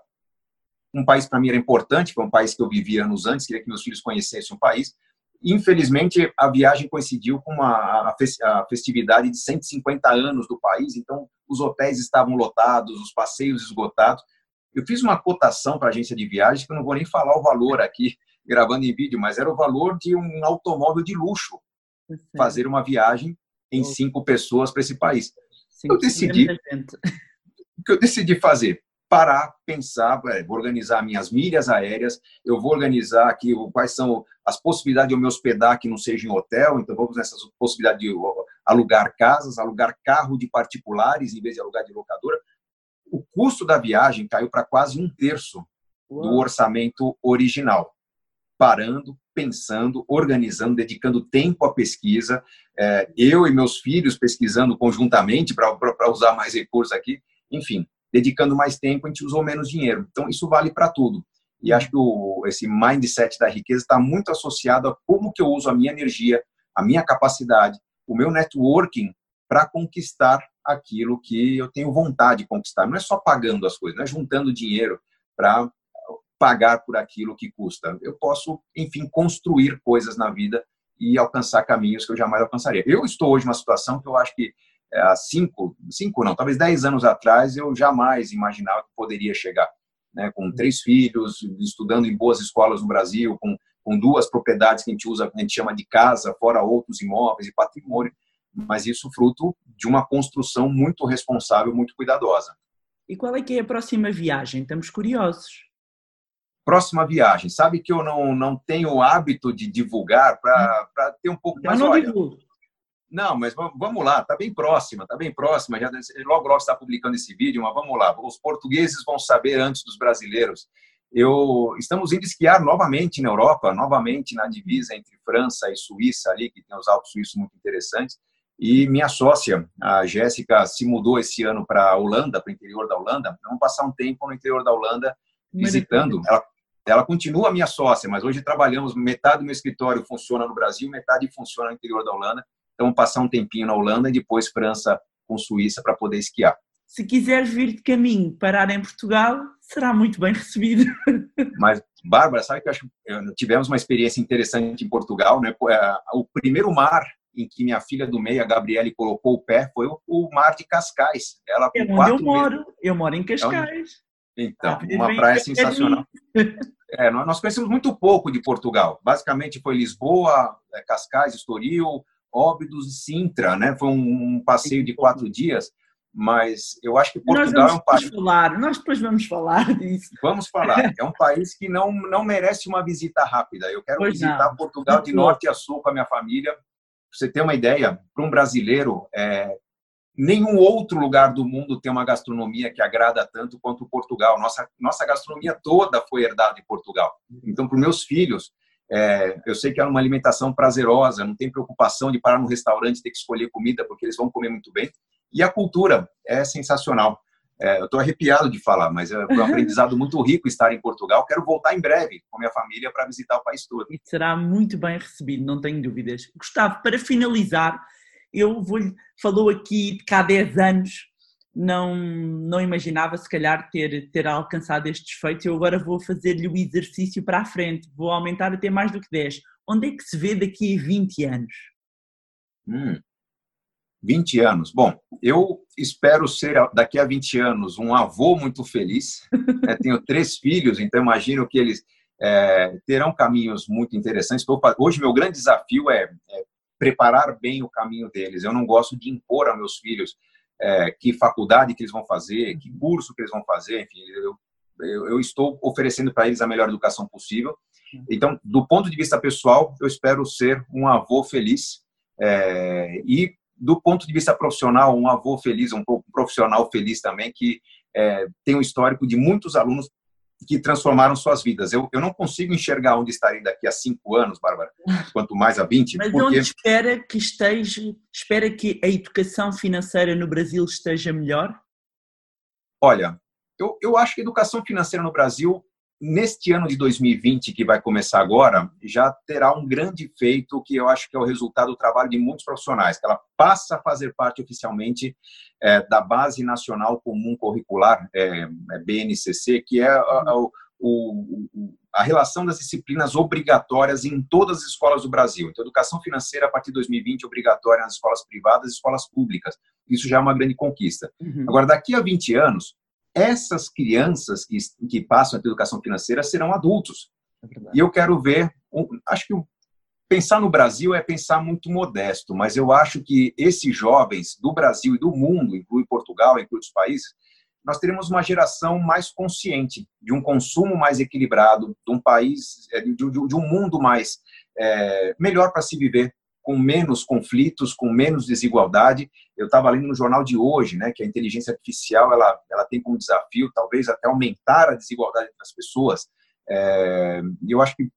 Um país para mim era importante, foi um país que eu vivia anos antes, queria que meus filhos conhecessem o país. Infelizmente, a viagem coincidiu com uma, a festividade de 150 anos do país, então os hotéis estavam lotados, os passeios esgotados. Eu fiz uma cotação para a agência de viagens, que eu não vou nem falar o valor aqui, gravando em vídeo, mas era o valor de um automóvel de luxo fazer uma viagem em cinco pessoas para esse país. eu decidi o que eu decidi fazer? parar, pensar, vou organizar minhas milhas aéreas, eu vou organizar aqui quais são as possibilidades de eu me hospedar que não seja em hotel, então vamos nessas possibilidades de alugar casas, alugar carro de particulares em vez de alugar de locadora. O custo da viagem caiu para quase um terço do orçamento original. Parando, pensando, organizando, dedicando tempo à pesquisa, é, eu e meus filhos pesquisando conjuntamente para usar mais recursos aqui, enfim, dedicando mais tempo, a gente usou menos dinheiro. Então, isso vale para tudo. E acho que o, esse mindset da riqueza está muito associado a como que eu uso a minha energia, a minha capacidade, o meu networking para conquistar aquilo que eu tenho vontade de conquistar. Não é só pagando as coisas, não é juntando dinheiro para pagar por aquilo que custa. Eu posso, enfim, construir coisas na vida e alcançar caminhos que eu jamais alcançaria. Eu estou hoje numa situação que eu acho que há cinco, cinco não, talvez dez anos atrás, eu jamais imaginava que poderia chegar. Né, com três filhos, estudando em boas escolas no Brasil, com, com duas propriedades que a gente usa, que a gente chama de casa, fora outros imóveis e patrimônio, mas isso fruto de uma construção muito responsável, muito cuidadosa. E qual é que é a próxima viagem? Estamos curiosos. Próxima viagem. Sabe que eu não, não tenho o hábito de divulgar para hum. ter um pouco mais. Não olha, divulgo. Não, mas vamos lá, está bem próxima, está bem próxima. Já, logo, logo está publicando esse vídeo, mas vamos lá. Os portugueses vão saber antes dos brasileiros. Eu estamos indo esquiar novamente na Europa, novamente na divisa entre França e Suíça ali, que tem os Alpes suíços muito interessantes. E minha sócia, a Jéssica, se mudou esse ano para a Holanda, para o interior da Holanda. Vamos passar um tempo no interior da Holanda visitando. Ela, ela continua minha sócia, mas hoje trabalhamos, metade do meu escritório funciona no Brasil, metade funciona no interior da Holanda. Então, passar um tempinho na Holanda e depois França com Suíça para poder esquiar. Se quiseres vir de caminho parar em Portugal, será muito bem recebido. [laughs] Mas, Bárbara, sabe que acho, tivemos uma experiência interessante em Portugal, né? É, o primeiro mar em que minha filha do meio, a Gabriele, colocou o pé foi o, mar de Cascais. Ela é onde eu moro. Meses... Eu moro em Cascais. Então, ah, uma praia sensacional. É, nós conhecemos muito pouco de Portugal. Basicamente foi Lisboa, é, Cascais, Estoril, Óbidos e Sintra, né? Foi um, passeio de quatro dias, mas eu acho que Portugal é um país. Falar, nós depois vamos falar disso. Vamos falar. É um país que não, não merece uma visita rápida. Eu quero pois visitar não. Portugal de norte a sul com a minha família. Pra você ter uma ideia, para um brasileiro, é, nenhum outro lugar do mundo tem uma gastronomia que agrada tanto quanto Portugal. Nossa, nossa gastronomia toda foi herdada em Portugal. Então, para meus filhos, é, eu sei que é uma alimentação prazerosa, não tem preocupação de parar no restaurante e ter que escolher comida, porque eles vão comer muito bem. E a cultura é sensacional. É, eu estou arrepiado de falar, mas é, um [laughs] aprendizado muito rico estar em Portugal. Quero voltar em breve com minha família para visitar o país todo. E será muito bem recebido, não tenho dúvidas. Gustavo, para finalizar, eu vou falou aqui de cá 10 anos não, não imaginava se calhar ter, ter alcançado estes feitos. Eu agora vou fazer-lhe o exercício para a frente, vou aumentar até mais do que 10. Onde é que se vê daqui a 20 anos? Hum, 20 anos. Bom, eu espero ser daqui a 20 anos um avô muito feliz. né? [laughs] Tenho três filhos, então imagino que eles é, terão caminhos muito interessantes. Hoje, meu grande desafio é, é preparar bem o caminho deles. Eu não gosto de impor a meus filhos é, que faculdade que eles vão fazer, que curso que eles vão fazer, enfim, eu, eu, eu estou oferecendo para eles a melhor educação possível. Então, do ponto de vista pessoal, eu espero ser um avô feliz é, e do ponto de vista profissional, um avô feliz, um profissional feliz também, que é, tem um histórico de muitos alunos que transformaram suas vidas. Eu, eu não consigo enxergar onde estarei daqui a cinco anos, Bárbara, quanto mais a 20. Mas porque... onde espera que esteja, espera que a educação financeira no Brasil esteja melhor? Olha, eu, eu acho que a educação financeira no Brasil neste ano de 2020, que vai começar agora, já terá um grande feito que eu acho que é o resultado do trabalho de muitos profissionais, que ela passa a fazer parte oficialmente é, da Base Nacional Comum Curricular, é, é BNCC, que é a, a, o, a relação das disciplinas obrigatórias em todas as escolas do Brasil. Então, educação financeira, a partir de 2020, obrigatória nas escolas privadas e escolas públicas. Isso já é uma grande conquista. Uhum. Agora, daqui a 20 anos, essas crianças que, que passam a educação financeira serão adultos. É e eu quero ver, acho que pensar no Brasil é pensar muito modesto, mas eu acho que esses jovens do Brasil e do mundo, inclui Portugal, inclui outros países, nós teremos uma geração mais consciente, de um consumo mais equilibrado, de um país, é, de um mundo mais é, melhor para se viver, com menos conflitos, com menos desigualdade. Eu estava lendo no jornal de hoje, né, que a inteligência artificial ela, ela tem como desafio, talvez até aumentar a desigualdade entre as pessoas. É, eu acho que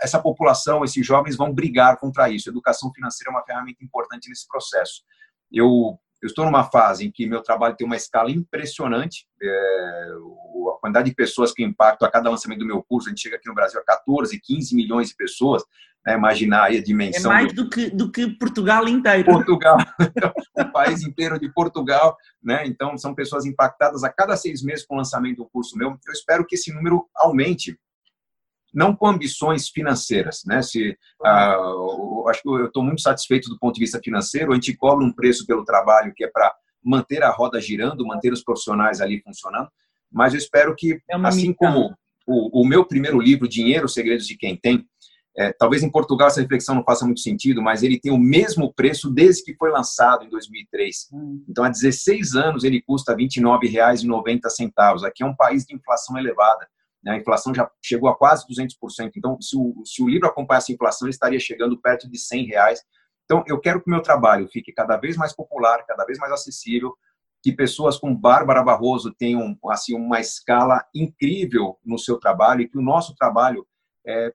essa população, esses jovens vão brigar contra isso. Educação financeira é uma ferramenta importante nesse processo. Eu, eu estou numa fase em que meu trabalho tem uma escala impressionante. É, a quantidade de pessoas que impacto a cada lançamento do meu curso, a gente chega aqui no Brasil a 14, 15 milhões de pessoas. Né, imaginar aí a dimensão. É mais do, do, que, do que Portugal inteiro. Portugal, [laughs] o país inteiro de Portugal. Né? Então, são pessoas impactadas a cada seis meses com o lançamento do curso meu. Eu espero que esse número aumente não com ambições financeiras, né? Se uh, acho que eu estou muito satisfeito do ponto de vista financeiro, a gente cobra um preço pelo trabalho que é para manter a roda girando, manter os profissionais ali funcionando, mas eu espero que, é assim como o, o, meu primeiro livro, Dinheiro, Segredos de Quem Tem, é, talvez em Portugal essa reflexão não faça muito sentido, mas ele tem o mesmo preço desde que foi lançado em 2003. Hum. Então, há 16 anos ele custa R$ 29,90. Aqui é um país de inflação elevada. Né? A inflação já chegou a quase 200%. Então, se o, se o livro acompanhasse a inflação, ele estaria chegando perto de 100 reais. Então, eu quero que o meu trabalho fique cada vez mais popular, cada vez mais acessível, que pessoas como Bárbara Barroso tenham assim uma escala incrível no seu trabalho e que o nosso trabalho é,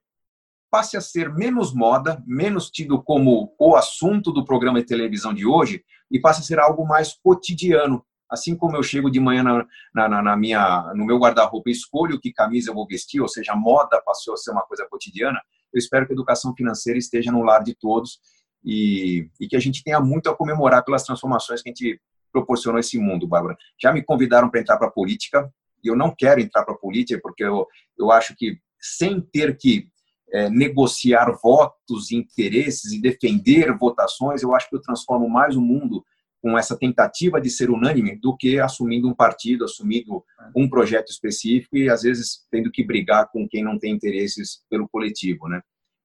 passe a ser menos moda, menos tido como o assunto do programa de televisão de hoje e passe a ser algo mais cotidiano, Assim como eu chego de manhã na, na, na minha, no meu guarda-roupa e escolho que camisa eu vou vestir, ou seja, a moda passou a ser uma coisa cotidiana, eu espero que a educação financeira esteja no lar de todos e, e que a gente tenha muito a comemorar pelas transformações que a gente proporcionou esse mundo, Bárbara. Já me convidaram para entrar para a política, e eu não quero entrar para a política porque eu, eu acho que sem ter que é, negociar votos, interesses e defender votações, eu acho que eu transformo mais o mundo com essa tentativa de ser unânime do que assumindo um partido, assumindo um projeto específico e às vezes tendo que brigar com quem não tem interesses pelo coletivo, né?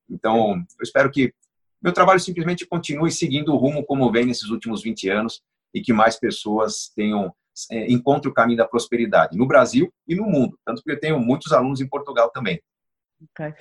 Então, eu espero que meu trabalho simplesmente continue seguindo o rumo como vem nesses últimos 20 anos e que mais pessoas tenham é, encontrem o caminho da prosperidade no Brasil e no mundo, tanto que eu tenho muitos alunos em Portugal também. Okay.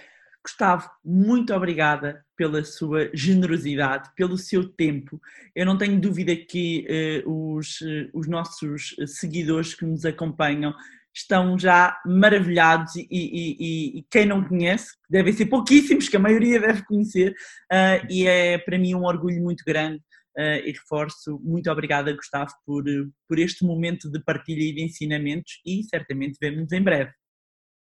Gustavo, muito obrigada pela sua generosidade, pelo seu tempo. Eu não tenho dúvida que uh, os, uh, os nossos seguidores que nos acompanham estão já maravilhados e, e, e, quem não conhece, devem ser pouquíssimos, que a maioria deve conhecer, uh, e é para mim um orgulho muito grande uh, e reforço, muito obrigada Gustavo por, por este momento de partilha e de ensinamentos e certamente vemos-nos em breve.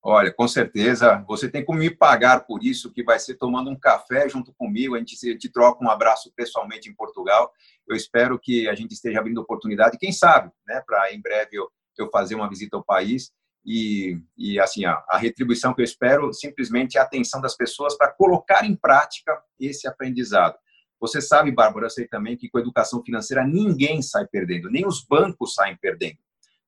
Olha, com certeza, você tem como me pagar por isso, que vai ser tomando um café junto comigo, a gente te troca um abraço pessoalmente em Portugal. Eu espero que a gente esteja abrindo oportunidade, quem sabe, né, para em breve eu, eu fazer uma visita ao país e, e assim, a, a retribuição que eu espero simplesmente é a atenção das pessoas para colocar em prática esse aprendizado. Você sabe, Bárbara, eu sei também que com a educação financeira ninguém sai perdendo, nem os bancos saem perdendo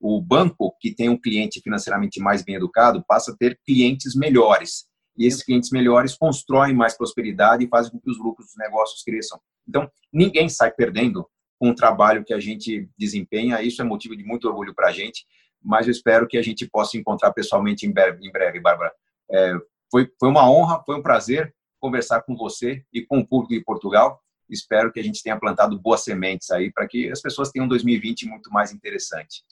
o banco que tem um cliente financeiramente mais bem educado passa a ter clientes melhores. E esses clientes melhores constroem mais prosperidade e fazem com que os lucros dos negócios cresçam. Então, ninguém sai perdendo com o trabalho que a gente desempenha. Isso é motivo de muito orgulho para a gente. Mas eu espero que a gente possa encontrar pessoalmente em breve, Bárbara. É, foi, foi uma honra, foi um prazer conversar com você e com o público de Portugal. Espero que a gente tenha plantado boas sementes aí para que as pessoas tenham um 2020 muito mais interessante.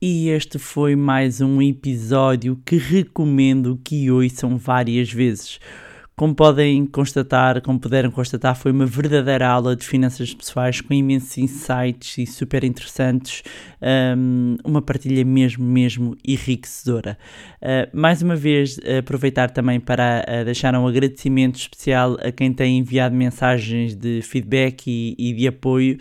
E este foi mais um episódio que recomendo que ouçam várias vezes. Como podem constatar, como puderam constatar, foi uma verdadeira aula de finanças pessoais com imensos insights e super interessantes, um, uma partilha mesmo, mesmo enriquecedora. Uh, mais uma vez, aproveitar também para uh, deixar um agradecimento especial a quem tem enviado mensagens de feedback e, e de apoio.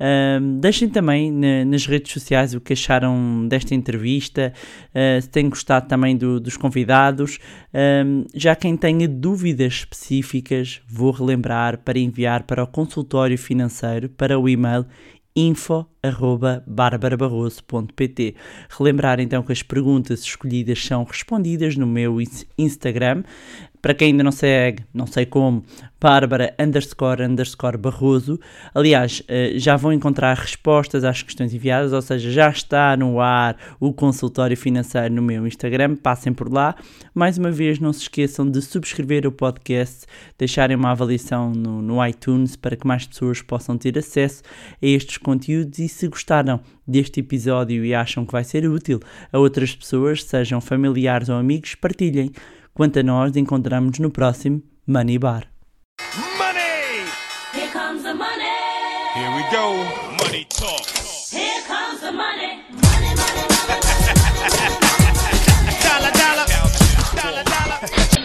Um, deixem também na, nas redes sociais o que acharam desta entrevista, uh, se têm gostado também do, dos convidados. Um, já quem tenha dúvidas dúvidas específicas, vou relembrar para enviar para o consultório financeiro para o e-mail info barbarabarroso.pt. Relembrar então que as perguntas escolhidas são respondidas no meu Instagram. Para quem ainda não segue, não sei como, Bárbara underscore underscore Barroso. Aliás, eh, já vão encontrar respostas às questões enviadas, ou seja, já está no ar o consultório financeiro no meu Instagram. Passem por lá. Mais uma vez, não se esqueçam de subscrever o podcast, deixarem uma avaliação no, no iTunes para que mais pessoas possam ter acesso a estes conteúdos. E se gostaram deste episódio e acham que vai ser útil a outras pessoas, sejam familiares ou amigos, partilhem. Quanto a nós, encontramos no próximo Money Bar. Money! Here comes the money! Here we go! Money talk! Here comes the money! Money, money, money, money, money, money. dollar, dollar! Dollar, dollar!